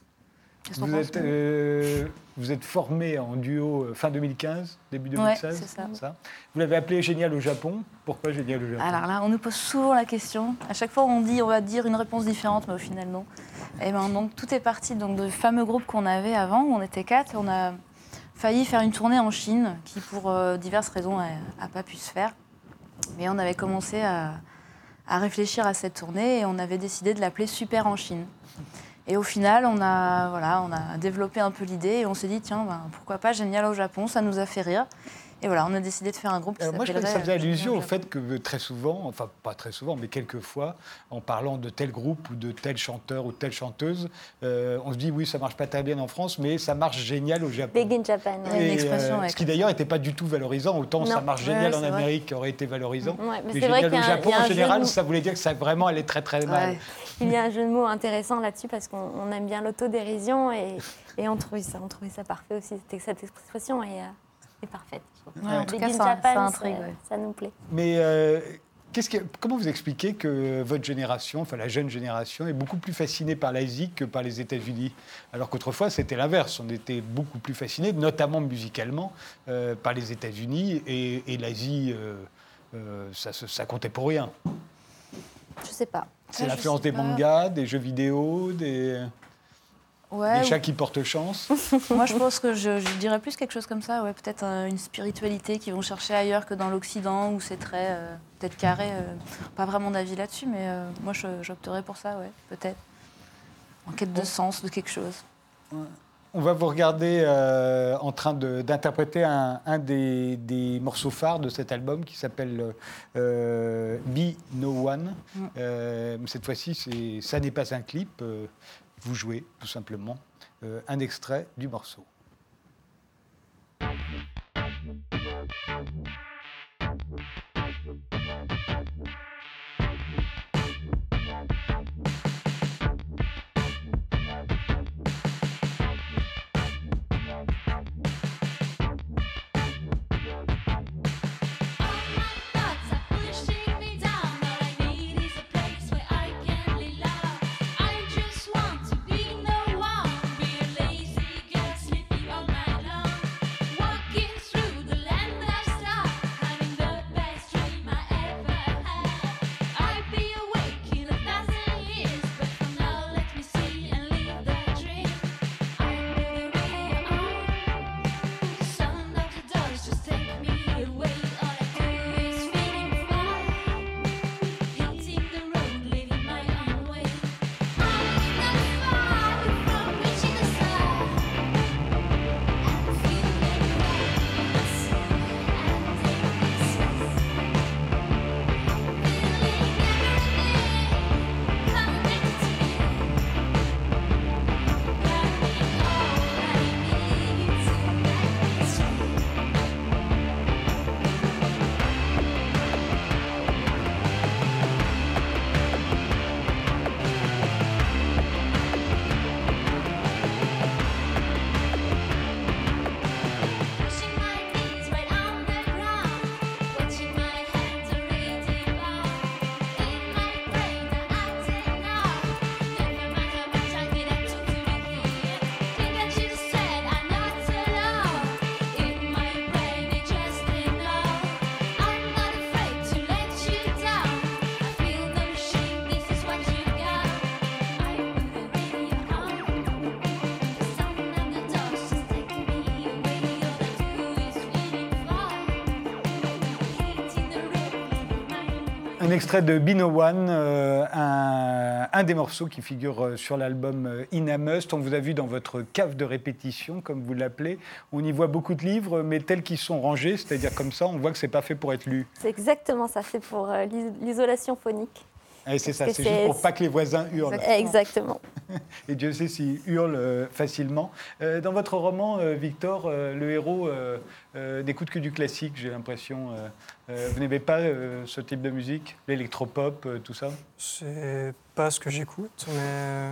Vous êtes, euh, vous êtes formé en duo euh, fin 2015, début Ouais, 2016 c'est ça. Vous l'avez appelé Génial au Japon. Pourquoi Génial au Japon? Alors là, on nous pose souvent la question. À chaque fois, on dit, on va dire une réponse différente, mais au final, non. Et ben donc, tout est parti donc, de fameux groupes qu'on avait avant, où on était quatre. On a failli faire une tournée en Chine, qui pour euh, diverses raisons n'a pas pu se faire. Mais on avait commencé à, à réfléchir à cette tournée et on avait décidé de l'appeler Super en Chine. Et au final, on a, développé un peu l'idée et on s'est dit, tiens, ben, pourquoi pas Génial au Japon, ça nous a fait rire. Et voilà, on a décidé de faire un groupe qui moi, je que ça faisait euh, allusion au fait que euh, très souvent, enfin pas très souvent, mais quelquefois, en parlant de tel groupe ou de tel chanteur ou telle chanteuse, euh, on se dit oui, ça marche pas très bien en France, mais ça marche génial au Japon. Big in Japan. Une Et, expression, ouais, ce qui d'ailleurs n'était pas du tout valorisant, autant ça marche Ouais, génial en vrai. Amérique aurait été valorisant. Ouais, mais Mais c'est vrai génial y au Japon, en général, ça voulait dire que ça vraiment allait très très mal. Ouais. Il y a un jeu de mots intéressant là-dessus parce qu'on on aime bien l'autodérision et, et on trouvait ça, on trouvait ça parfait aussi. C'était cette expression euh, est parfaite. Ouais, en tout cas, ça, Japan, ça intrigue. ça- ouais. ça nous plaît. Mais euh, qu'est-ce que- comment vous expliquez que votre génération, enfin la jeune génération, est beaucoup plus fascinée par l'Asie que par les États-Unis? Alors qu'autrefois, c'était l'inverse. On était beaucoup plus fascinés, notamment musicalement, euh, par les États-Unis et, et l'Asie, euh, euh, ça, comptait pour rien. Je sais pas. C'est l'influence des pas. mangas, des jeux vidéo, des, Ouais, des chats qui portent chance. Moi, je pense que je, je dirais plus quelque chose comme ça, ouais, peut-être euh, une spiritualité qu'ils vont chercher ailleurs que dans l'Occident, où c'est très euh, peut-être carré. euh, pas vraiment d'avis là-dessus, mais moi, j'opterais pour ça, ouais, peut-être. En quête de sens, de quelque chose. On va vous regarder euh, en train de- d'interpréter un, un des, des morceaux phares de cet album qui s'appelle euh, Be No One. Mm. Euh, cette fois-ci, ça n'est pas un clip. Vous jouez tout simplement euh, un extrait du morceau. Un extrait de Bino One, euh, un, un des morceaux qui figure euh, sur l'album euh, In a Must. On vous a vu dans votre cave de répétition, comme vous l'appelez. On y voit beaucoup de livres, mais tels qu'ils sont rangés, c'est-à-dire comme ça, on voit que c'est pas fait pour être lu. C'est exactement ça, c'est pour euh, l'is- l'isolation phonique. Et c'est ça, c'est juste pour pas que les voisins hurlent. Exactement. Et Dieu sait s'ils hurlent facilement. Dans votre roman, Victor, le héros n'écoute que du classique, j'ai l'impression. Euh, vous n'aimez pas euh, ce type de musique L'électropop, euh, tout ça? C'est pas ce que j'écoute, mais,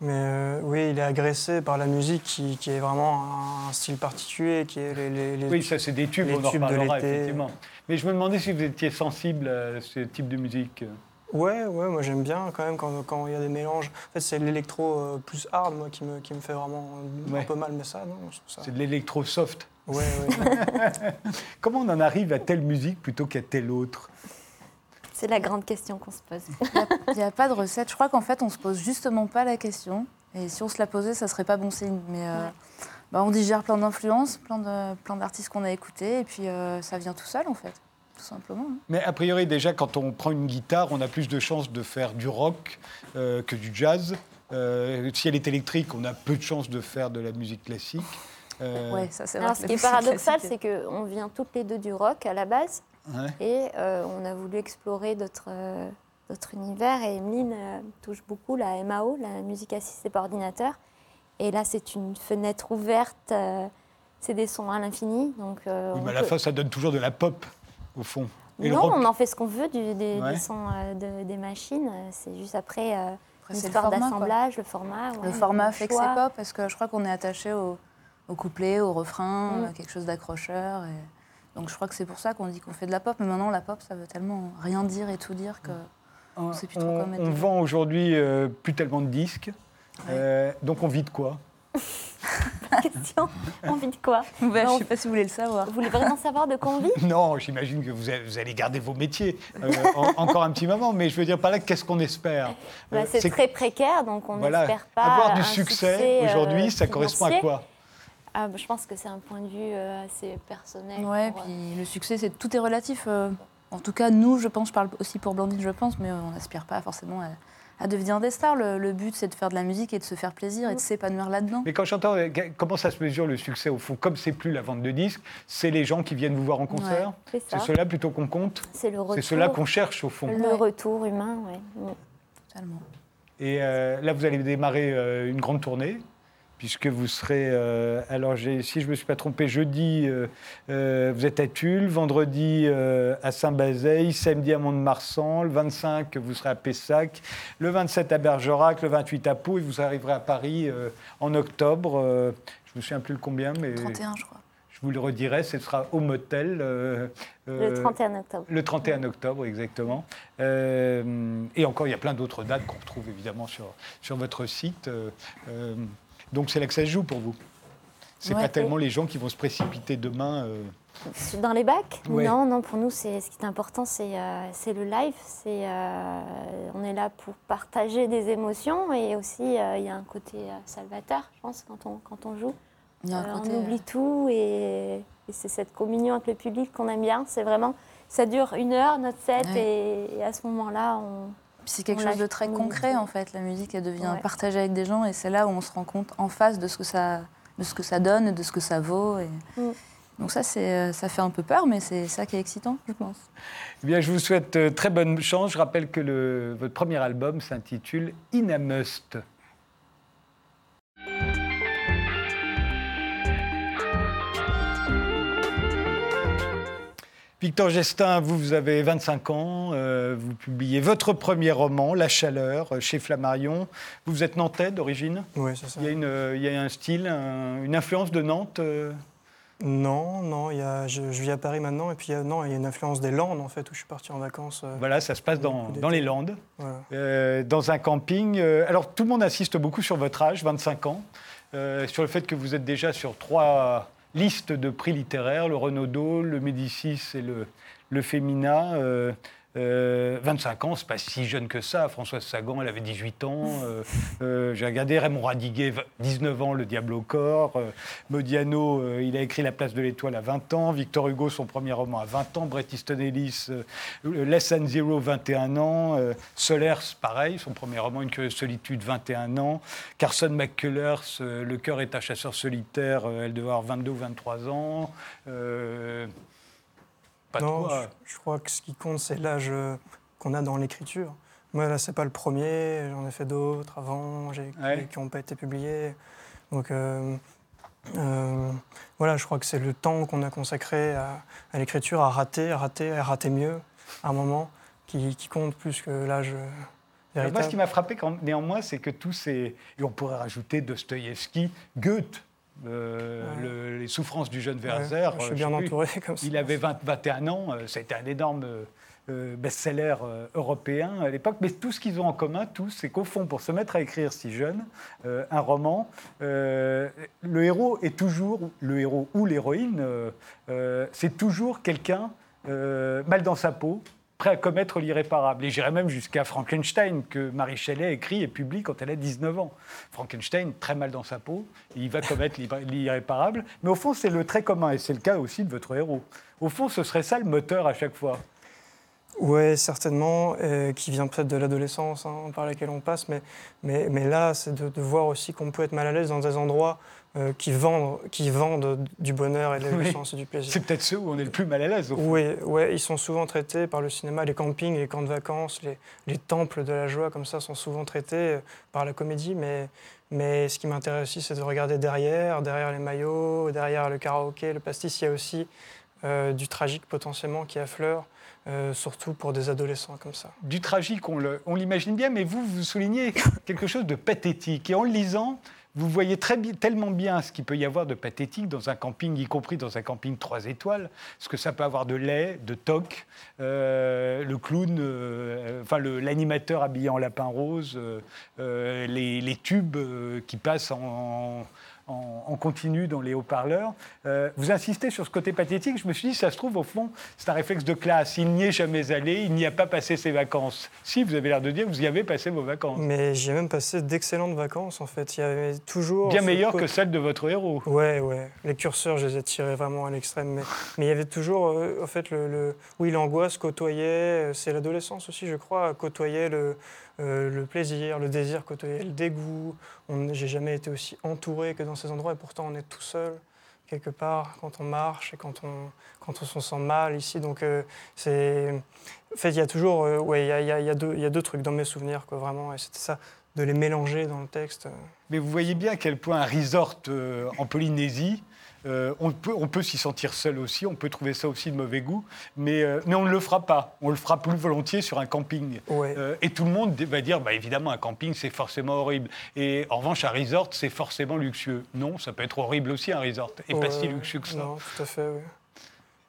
mais euh, oui, il est agressé par la musique qui, qui est vraiment un style particulier, qui est les, les- les- Oui, ça c'est des tubes, on en reparlera effectivement. Mais je me demandais si vous étiez sensible à ce type de musique. Ouais, ouais, moi j'aime bien quand même quand, quand il y a des mélanges. En fait, c'est l'électro plus hard, moi, qui me, qui me fait vraiment Ouais. un peu mal, mais ça, non, ça. C'est de l'électro soft. Ouais, ouais. Comment on en arrive à telle musique plutôt qu'à telle autre? C'est la grande question qu'on se pose. Il n'y a pas de recette. Je crois qu'en fait, on se pose justement pas la question. Et si on se la posait, ça serait pas bon signe. Mais euh, Ouais. bah, on digère plein d'influences, plein de plein d'artistes qu'on a écoutés, et puis euh, ça vient tout seul en fait, tout simplement. hein. Mais a priori, déjà, quand on prend une guitare, on a plus de chances de faire du rock euh, que du jazz. Euh, si elle est électrique, on a peu de chances de faire de la musique classique. Euh, Ouais, ça c'est vrai. Alors, que ce qui est paradoxal, c'est qu'on vient toutes les deux du rock à la base. ouais. Et euh, on a voulu explorer d'autres euh, univers. Et Emeline euh, touche beaucoup la MAO, la musique assistée par ordinateur. Et là, c'est une fenêtre ouverte. euh, c'est des sons à l'infini. Donc, euh, Oui, on mais à la peut- fin, ça donne toujours de la pop, au fond. Et non, rock on en fait ce qu'on veut du- des, Ouais. des sons euh, de- des machines. C'est juste après euh, Après, l'histoire d'assemblage, le format. Le format fait que c'est pop parce que je crois qu'on est attaché au, au couplet, au refrain, Mm. euh, quelque chose d'accrocheur. Et... Donc je crois que c'est pour ça qu'on dit qu'on fait de la pop. Mais maintenant, la pop, ça veut tellement rien dire et tout dire que. On, sait plus trop quoi mettre on vend aujourd'hui euh, plus tellement de disques. Euh, donc on vit de quoi? Question. Envie de quoi? Non. je sais pas si vous voulez le savoir. Vous voulez vraiment savoir de quoi on vit? Non, j'imagine que vous allez, garder vos métiers euh, en- encore un petit moment, mais je veux dire par là, qu'est-ce qu'on espère? Bah, Euh, C'est très précaire, donc on voilà, n'espère pas. avoir du un succès, euh, aujourd'hui, ça correspond à quoi? Ah, bah, Je pense que c'est un point de vue euh, assez personnel. Ouais, pour, euh, puis le succès, c'est tout est relatif. euh, en tout cas, nous, je pense, je parle aussi pour Blandine, je pense, mais on n'aspire pas forcément à, à devenir des stars. Le, le but, c'est de faire de la musique et de se faire plaisir et de s'épanouir là-dedans. Mais quand j'entends comment ça se mesure le succès au fond, comme c'est plus la vente de disques, c'est les gens qui viennent vous voir en concert? C'est ça. C'est cela plutôt qu'on compte? C'est le retour. C'est cela qu'on cherche au fond. Le Ouais. retour humain, ouais. Mm. Totalement. Et euh, là, vous allez démarrer euh, une grande tournée, puisque vous serez. euh, alors, si je ne me suis pas trompé, jeudi, euh, euh, vous êtes à Tulle, vendredi euh, à Saint-Bazeille, samedi à Mont-de-Marsan, le 25, vous serez à Pessac, le 27 à Bergerac, le 28 à Pau, et vous arriverez à Paris euh, en octobre. euh, je ne me souviens plus le combien, mais 31, je crois. je vous le redirai, ce sera au motel. euh, Le euh, 31 octobre. le 31 octobre, exactement. Euh, et encore, il y a plein d'autres dates qu'on retrouve évidemment sur, sur votre site. Donc c'est là que ça se joue pour vous. C'est Ouais. pas tellement les gens qui vont se précipiter demain. euh, Dans les bacs Ouais. Non, non, pour nous, c'est, ce qui est important, c'est, euh, c'est le live. C'est, euh, on est là pour partager des émotions et aussi, euh, il y a un côté euh, salvateur, je pense, quand on, quand on joue. Il y a un Euh, côté, on oublie tout et, et c'est cette communion avec le public qu'on aime bien. C'est vraiment, ça dure une heure, notre set, Ouais. et, et à ce moment-là, on, Puis c'est quelque On chose de très concret en fait. La musique, elle devient Ouais. partagée avec des gens et c'est là où on se rend compte en face de ce que ça, de ce que ça donne, de ce que ça vaut. Et... Mm. Donc ça, euh, ça fait un peu peur, mais c'est ça qui est excitant, je pense. Eh bien, je vous souhaite euh, très bonne chance. Je rappelle que le- votre premier album s'intitule In Victor Gestin, vous, vous avez 25 ans, euh, vous publiez votre premier roman, La Chaleur, euh, chez Flammarion. Vous êtes nantais d'origine Oui, c'est ça. il y, a une, euh, il y a un style, un- une influence de Nantes euh, Non, non, il y a, je, je vis à Paris maintenant, et puis il y a- non, il y a une influence des Landes, en fait, où je suis parti en vacances. Voilà, ça se passe dans, les Landes. voilà. Dans un camping. Alors, tout le monde insiste beaucoup sur votre âge, 25 ans, sur le fait que vous êtes déjà sur trois listes de prix littéraires, le Renaudot, le Médicis et le, le Femina. Euh, Euh, 25 ans, c'est pas si jeune que ça. Françoise Sagan, elle avait 18 ans. Euh, euh, J'ai regardé Raymond Radiguet, 19 ans, Le Diable au corps. Euh, Modiano, euh, il a écrit La place de l'étoile à 20 ans. Victor Hugo, son premier roman à 20 ans. Bret Easton Ellis, euh, Less Than Zero, 21 ans. Euh, Solers, pareil, son premier roman, Une curieuse solitude, 21 ans. Carson McCullers, euh, Le cœur est un chasseur solitaire, euh, elle devait avoir 22 ou 23 ans. Euh, pas non, je, je crois que ce qui compte, c'est l'âge euh, qu'on a dans l'écriture. Moi, là, c'est pas le premier. J'en ai fait d'autres avant, j'ai- Ouais. qui n'ont pas été publiés. Donc, euh, euh, voilà, je crois que c'est le temps qu'on a consacré à, à l'écriture, à rater, à rater, à rater mieux, à un moment, qui, qui compte plus que l'âge véritable. Moi, ce qui m'a frappé quand, néanmoins, c'est que tous ces. Et on pourrait rajouter Dostoïevski, Goethe, euh, Ouais. le- les souffrances du jeune Ouais, Werther. je euh, suis bien entouré comme ça. Il avait 20 21 ans, euh, c'était un énorme euh, euh, best-seller euh, européen à l'époque. Mais tout ce qu'ils ont en commun, tous, c'est qu'au fond, pour se mettre à écrire si jeune, euh, un roman, euh, le héros est toujours, le héros ou l'héroïne, euh, euh, c'est toujours quelqu'un euh, mal dans sa peau, prêt à commettre l'irréparable. Et j'irais même jusqu'à Frankenstein, que Marie Shelley écrit et publie quand elle a 19 ans. Frankenstein, très mal dans sa peau, il va commettre l'irré- l'irréparable. Mais au fond, c'est le trait commun, et c'est le cas aussi de votre héros. Au fond, ce serait ça le moteur à chaque fois. Oui, certainement, qui vient peut-être de l'adolescence hein, par laquelle on passe, mais, mais, là, c'est de voir aussi qu'on peut être mal à l'aise dans des endroits euh, qui, vendent, qui vendent du bonheur et de la Oui. jouissance et du plaisir. C'est peut-être ceux où on est le plus mal à l'aise. Oui, ouais, ils sont souvent traités par le cinéma, les campings, les camps de vacances, les, les temples de la joie, comme ça, sont souvent traités euh, par la comédie. Mais, mais ce qui m'intéresse aussi, c'est de regarder derrière, derrière les maillots, derrière le karaoké, le pastis. Il y a aussi euh, du tragique potentiellement qui affleure, euh, surtout pour des adolescents comme ça. du tragique, on l'imagine bien, mais vous, vous soulignez quelque chose de pathétique. Et en le lisant, vous voyez tellement bien ce qu'il peut y avoir de pathétique dans un camping, y compris dans un camping 3 étoiles, ce que ça peut avoir de lait, de toc, euh, le clown, euh, enfin le- l'animateur habillé en lapin rose, euh, euh, les, tubes euh, qui passent en, en- en continu dans les haut-parleurs. Euh, vous insistez sur ce côté pathétique. Je me suis dit, ça se trouve, au fond, c'est un réflexe de classe. Il n'y est jamais allé, il n'y a pas passé ses vacances. Si, vous avez l'air de dire, vous y avez passé vos vacances. Mais j'ai même passé d'excellentes vacances en fait. Il y avait toujours. Bien meilleures que celles de votre héros. Ouais, ouais. Les curseurs, je les ai tirés vraiment à l'extrême. Mais, mais il y avait toujours, euh, en fait, le, le- oui, l'angoisse côtoyait, euh, c'est l'adolescence aussi, je crois, côtoyait le, euh, le plaisir, le désir, côtoyait le dégoût. J'ai jamais été aussi entouré que dans ces endroits et pourtant on est tout seul quelque part quand on marche et quand on, quand on se sent mal ici. Donc, euh, c'est. En fait, il y a toujours. euh, ouais, il y y y a deux- trucs dans mes souvenirs, quoi, vraiment. Et c'était ça, de les mélanger dans le texte. Mais vous voyez bien à quel point un resort en Polynésie, euh, on peut, on peut s'y sentir seul aussi, on peut trouver ça aussi de mauvais goût, mais, euh, mais on ne le fera pas. On le fera plus volontiers sur un camping. Ouais. Euh, et tout le monde va dire, bah, évidemment, un camping, c'est forcément horrible. Et en revanche, un resort, c'est forcément luxueux. Non, ça peut être horrible aussi, un resort. Et pas si luxueux que ça. Non, tout à fait, oui.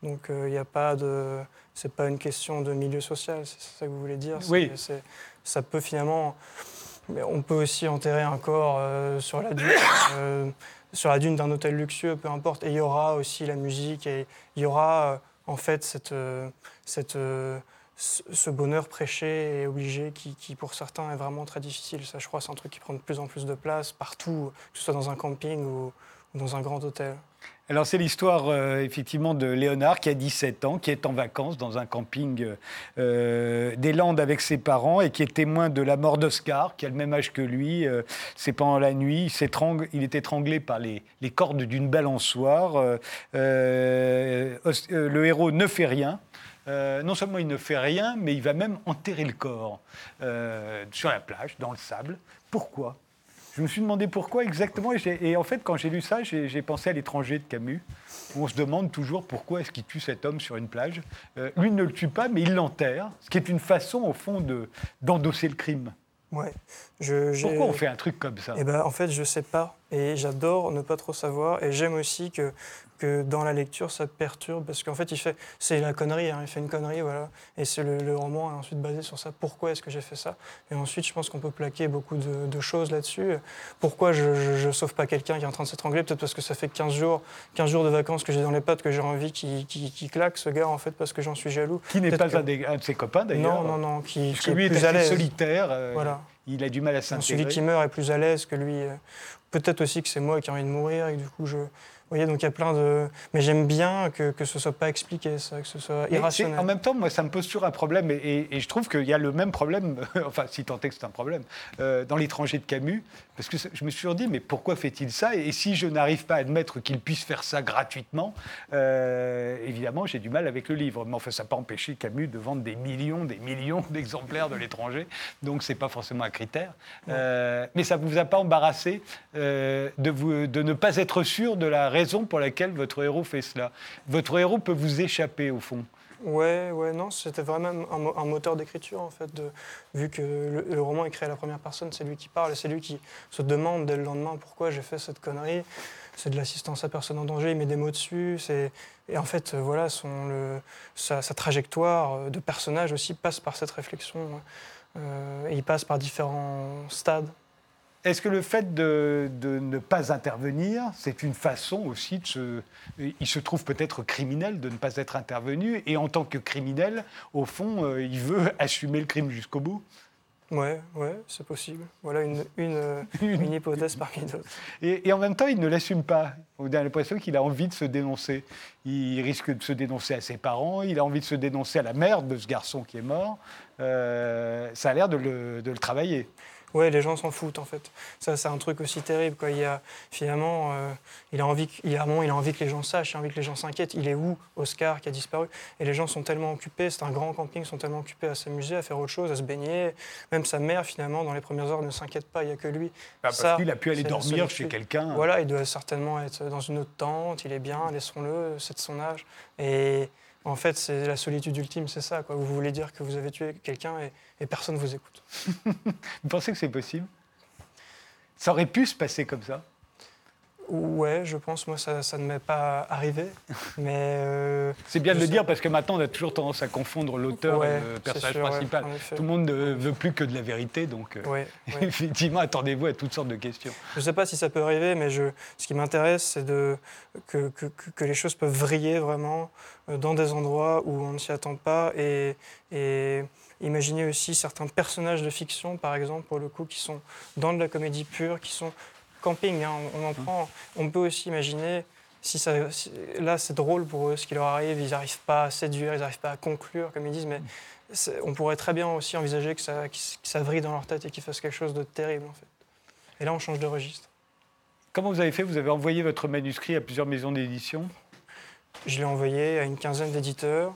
Donc il n'y a pas de. C'est pas une question de milieu social, c'est ça que vous voulez dire? Oui. ça peut finalement. Mais on peut aussi enterrer un corps sur la dune, sur la dune d'un hôtel luxueux, peu importe. Et il y aura aussi la musique et il y aura euh, en fait cette, euh, cette, euh, ce bonheur prêché et obligé qui, qui, pour certains est vraiment très difficile. Ça, je crois, c'est un truc qui prend de plus en plus de place partout, que ce soit dans un camping ou dans un grand hôtel. Alors c'est l'histoire euh, effectivement de Léonard qui a 17 ans, qui est en vacances dans un camping euh, des Landes avec ses parents et qui est témoin de la mort d'Oscar, qui a le même âge que lui. Euh, c'est pendant la nuit, il, il est étranglé par les, cordes d'une balançoire. Euh, euh, euh, le héros ne fait rien. Euh, non seulement il ne fait rien, mais il va même enterrer le corps euh, sur la plage, dans le sable. Pourquoi? Je me suis demandé pourquoi exactement. Et, en fait, quand j'ai lu ça, j'ai pensé à l'étranger de Camus. Où on se demande toujours pourquoi est-ce qu'il tue cet homme sur une plage. Euh, lui ne le tue pas, mais il l'enterre, ce qui est une façon, au fond, de- d'endosser le crime. Ouais. Je, Pourquoi on fait un truc comme ça? Eh ben, en fait, je sais pas. Et j'adore ne pas trop savoir. Et j'aime aussi que, que dans la lecture, ça te perturbe. Parce qu'en fait, il fait, c'est la connerie. hein, il fait une connerie, voilà. Et c'est le, le roman est ensuite basé sur ça. Pourquoi est-ce que j'ai fait ça? Et ensuite, je pense qu'on peut plaquer beaucoup de, de choses là-dessus. Pourquoi je, je, je sauve pas quelqu'un qui est en train de s'étrangler? Peut-être parce que ça fait 15 jours, 15 jours de vacances que j'ai dans les pattes que j'ai envie qu'il qu'il claque, ce gars, en fait, parce que j'en suis jaloux. Qui n'est pas que- un, des- un de ses copains d'ailleurs. Non, non, non, qui, Parce qui que lui est est plus à assez l'aise. solitaire. euh, Voilà. Il a du mal à Celui s'intégrer. qui meurt est plus à l'aise que lui. euh, Peut-être aussi que c'est moi qui ai envie de mourir et que du coup je. Vous voyez, donc il y a plein de. Mais j'aime bien que, que ce soit pas expliqué, ça, que ce soit irrationnel. En même temps, moi, ça me pose toujours un problème, et, et- et je trouve qu'il y a le même problème, enfin, si tant est que c'est un problème, euh, dans l'étranger de Camus, parce que je me suis toujours dit, mais pourquoi fait-il ça? Et si je n'arrive pas à admettre qu'il puisse faire ça gratuitement, euh, évidemment, j'ai du mal avec le livre. Mais enfin, ça n'a pas empêché Camus de vendre des millions, des millions d'exemplaires de l'étranger, donc c'est pas forcément un critère. Euh, mais ça ne vous a pas embarrassé de, vous, de ne pas être sûr de la raison pour laquelle votre héros fait cela Votre héros peut vous échapper, au fond. Ouais, ouais, non, c'était vraiment un, mo- un moteur d'écriture en fait. Vu que le, roman est créé à la première personne, c'est lui qui parle c'est lui qui se demande dès le lendemain pourquoi j'ai fait cette connerie. C'est de l'assistance à personne en danger, il met des mots dessus. Et en fait, voilà, son, le, sa, trajectoire de personnage aussi passe par cette réflexion. euh, il passe par différents stades. Est-ce que le fait de, de ne pas intervenir, c'est une façon aussi de se... Il se trouve peut-être criminel de ne pas être intervenu, et en tant que criminel, au fond, euh, il veut assumer le crime jusqu'au bout? Ouais, ouais, c'est possible. Voilà une, une, une hypothèse parmi d'autres. Et, et en même temps, il ne l'assume pas. On a l'impression qu'il a envie de se dénoncer. Il risque de se dénoncer à ses parents, il a envie de se dénoncer à la mère de ce garçon qui est mort. Euh, ça a l'air de le, de le travailler. Ouais, les gens s'en foutent en fait. Ça, c'est un truc aussi terrible. Quoi. Il y a, finalement, euh, il, a envie, que- il, a, bon, il a envie que les gens sachent, il a envie que les gens s'inquiètent. Il est où, Oscar, qui a disparu? Et les gens sont tellement occupés, c'est un grand camping, sont tellement occupés à s'amuser, à faire autre chose, à se baigner. Même sa mère, finalement, dans les premières heures, ne s'inquiète pas, il n'y a que lui. Parce Ça, qu'il a pu aller dormir chez quelqu'un. Voilà, il doit certainement être dans une autre tente, il est bien, laissons-le, c'est de son âge. Et en fait, c'est la solitude ultime, c'est ça. Vous voulez dire que vous avez tué quelqu'un et, et personne ne vous écoute. Vous pensez que c'est possible? Ça aurait pu se passer comme ça? Ouais, je pense, moi, ça, ça ne m'est pas arrivé. Mais. euh, C'est bien de le sais. dire parce que maintenant on a toujours tendance à confondre l'auteur Ouais, et le personnage sûr, principal. Tout le monde ne veut plus que de la vérité, donc euh, ouais, effectivement, attendez-vous à toutes sortes de questions. Je ne sais pas si ça peut arriver, mais je, ce qui m'intéresse, c'est de, que, que, que- que les choses peuvent vriller vraiment euh, dans des endroits où on ne s'y attend pas. Et, et imaginer aussi certains personnages de fiction, par exemple, pour le coup, qui sont dans de la comédie pure, qui sont camping. hein, on, on en prend. On peut aussi imaginer. Si ça, si- là, c'est drôle pour eux, ce qui leur arrive, ils n'arrivent pas à séduire, ils n'arrivent pas à conclure, comme ils disent, mais on pourrait très bien aussi envisager que ça, que ça vrille dans leur tête et qu'ils fassent quelque chose de terrible, en fait. Et là, on change de registre. Comment vous avez fait? Vous avez envoyé votre manuscrit à plusieurs maisons d'édition? Je l'ai envoyé à une quinzaine d'éditeurs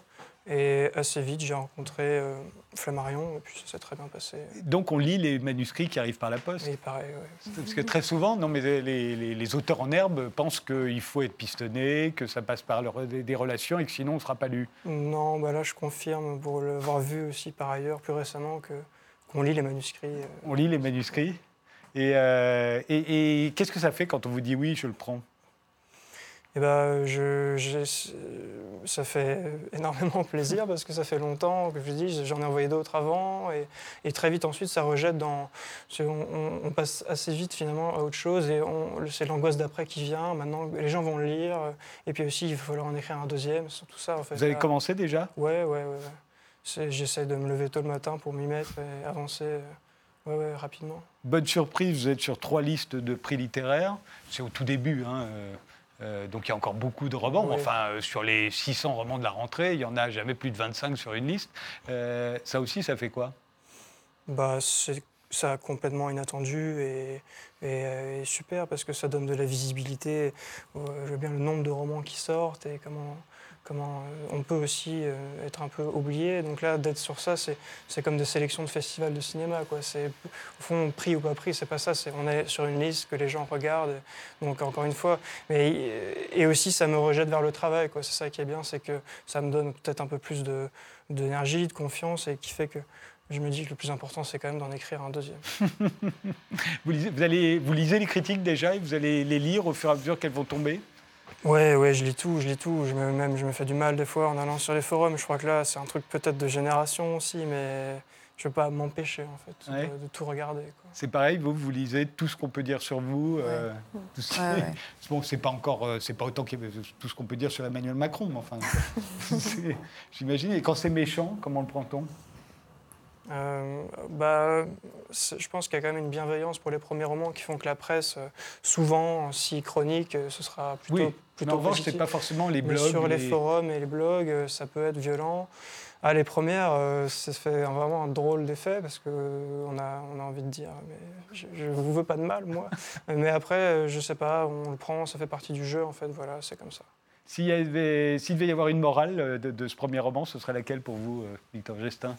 et assez vite j'ai rencontré euh, Flammarion et puis ça s'est très bien passé. Donc on lit les manuscrits qui arrivent par la poste. Et pareil, ouais. Parce que très souvent, non, mais les, les- les auteurs en herbe pensent qu'il faut être pistonné, que ça passe par leur- des, des relations et que sinon on ne sera pas lu. Non, bah là je confirme pour l'avoir vu aussi par ailleurs plus récemment que qu'on lit les manuscrits. euh. On lit les manuscrits. Et, euh, et- et qu'est-ce que ça fait quand on vous dit oui, je le prends? Et ben je, ça fait énormément plaisir parce que ça fait longtemps que je dis j'en ai envoyé d'autres avant et, et très vite ensuite ça rejette dans on, passe assez vite finalement à autre chose et c'est l'angoisse d'après qui vient. Maintenant les gens vont le lire et puis aussi il va falloir en écrire un deuxième tout ça en fait. Vous avez Là, commencé déjà? Ouais ouais ouais, j'essaie de me lever tôt le matin pour m'y mettre et avancer euh, ouais, ouais, rapidement. Bonne surprise, vous êtes sur trois listes de prix littéraires. C'est au tout début, hein, euh, euh, donc il y a encore beaucoup de romans. Enfin, euh, sur les 600 romans de la rentrée, il n'y en a jamais plus de 25 sur une liste. Euh, ça aussi, ça fait quoi? Bah, c'est ça complètement inattendu euh, et super parce que ça donne de la visibilité. Euh, je vois bien le nombre de romans qui sortent et comment, euh, on peut aussi être un peu oublié. Donc là, d'être sur ça, c'est comme des sélections de festivals de cinéma. Au fond, pris ou pas pris, c'est pas ça. On est sur une liste que les gens regardent. Donc encore une fois, et aussi ça me rejette vers le travail. C'est ça qui est bien, c'est que ça me donne peut-être un peu plus de, d'énergie, de confiance et qui fait que je me dis que le plus important, c'est quand même d'en écrire un deuxième. Vous lisez, vous allez, vous lisez les critiques déjà et vous allez les lire au fur et à mesure qu'elles vont tomber? Ouais, ouais, je lis tout, je lis tout. Je me, même, je me fais du mal des fois en allant sur les forums. Je crois que là, c'est un truc peut-être de génération aussi, mais je ne veux pas m'empêcher, en fait, Ouais. de, de tout regarder. C'est pareil, vous, vous lisez tout ce qu'on peut dire sur vous. euh, tout ce- Ouais, ouais. Bon, c'est pas encore, euh, c'est pas autant que tout ce qu'on peut dire sur Emmanuel Macron, mais enfin, j'imagine. Et quand c'est méchant, comment le prend-on? Euh, bah, je pense qu'il y a quand même une bienveillance pour les premiers romans qui font que la presse, euh, souvent, si chronique, euh, ce sera plutôt, Oui, mais plutôt en revanche, c'est pas forcément les Mais blogs. sur les les- forums et les blogs, euh, ça peut être violent. Ah, les premières, euh, ça fait vraiment un drôle d'effet parce qu'on a, on a envie de dire mais je ne vous veux pas de mal, moi. mais après, euh, je sais pas, on le prend, ça fait partie du jeu, en fait, voilà, c'est comme ça. S'il devait y avoir une morale euh, de, de ce premier roman, ce serait laquelle pour vous, euh, Victor Gestin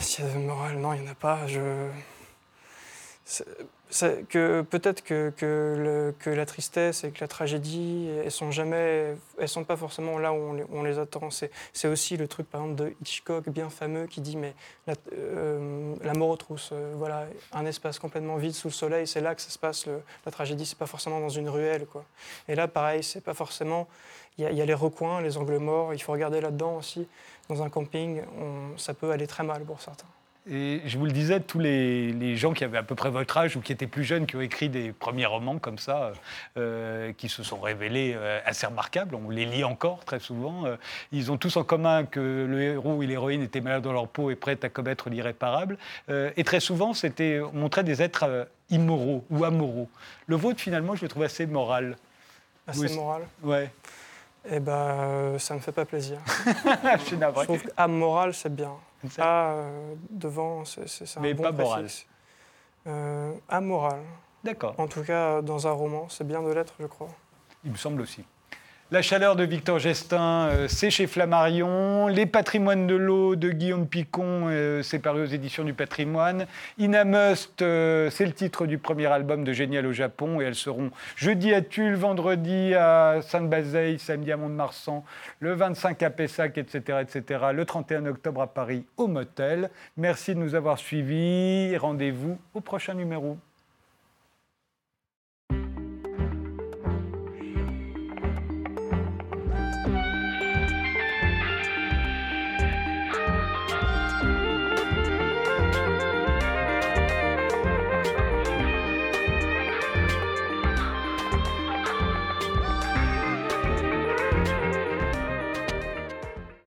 S'il y a de morale, non, il n'y en a pas. Je... que peut-être que, que, la tristesse et que la tragédie, elles sont jamais, elles sont pas forcément là où on les, attend. C'est, aussi le truc, par exemple, de Hitchcock, bien fameux, qui dit mais la, euh, mort aux trousses, euh, voilà, un espace complètement vide sous le soleil, c'est là que ça se passe. la tragédie, c'est pas forcément dans une ruelle, quoi. Et là, pareil, c'est pas forcément. Il y, a- les recoins, les angles morts. Il faut regarder là-dedans aussi. Dans un camping, ça peut aller très mal pour certains. Et je vous le disais, tous les, les gens qui avaient à peu près votre âge ou qui étaient plus jeunes, qui ont écrit des premiers romans comme ça, euh, qui se sont révélés euh, assez remarquables, on les lit encore très souvent, euh, ils ont tous en commun que le héros ou l'héroïne était malade dans leur peau et prêt à commettre l'irréparable. Euh, et très souvent, c'était on montrait des êtres euh, immoraux ou amoraux. Le vôtre, finalement, je le trouve assez moral. Assez Oui, moral. Ouais, Eh ben, euh, ça ne fait pas plaisir. je suis Je navré. trouve amoral, c'est bien. Ça- A euh, devant, c'est un Mais bon pas moral. préfixe. Euh, amoral. D'accord. En tout cas, dans un roman, c'est bien de l'être, je crois. Il me semble aussi. La chaleur de Victor Gestin, euh, c'est chez Flammarion. Les patrimoines de l'eau de Guillaume Picon, euh, c'est paru aux éditions du patrimoine. Ina Must, euh, c'est le titre du premier album de Génial au Japon. Et elles seront jeudi à Tulle, vendredi à Sainte-Bazeille, samedi à Mont-de-Marsan, le 25 à Pessac, etc., etc., le 31 octobre à Paris au Motel. Merci de nous avoir suivis. Rendez-vous au prochain numéro.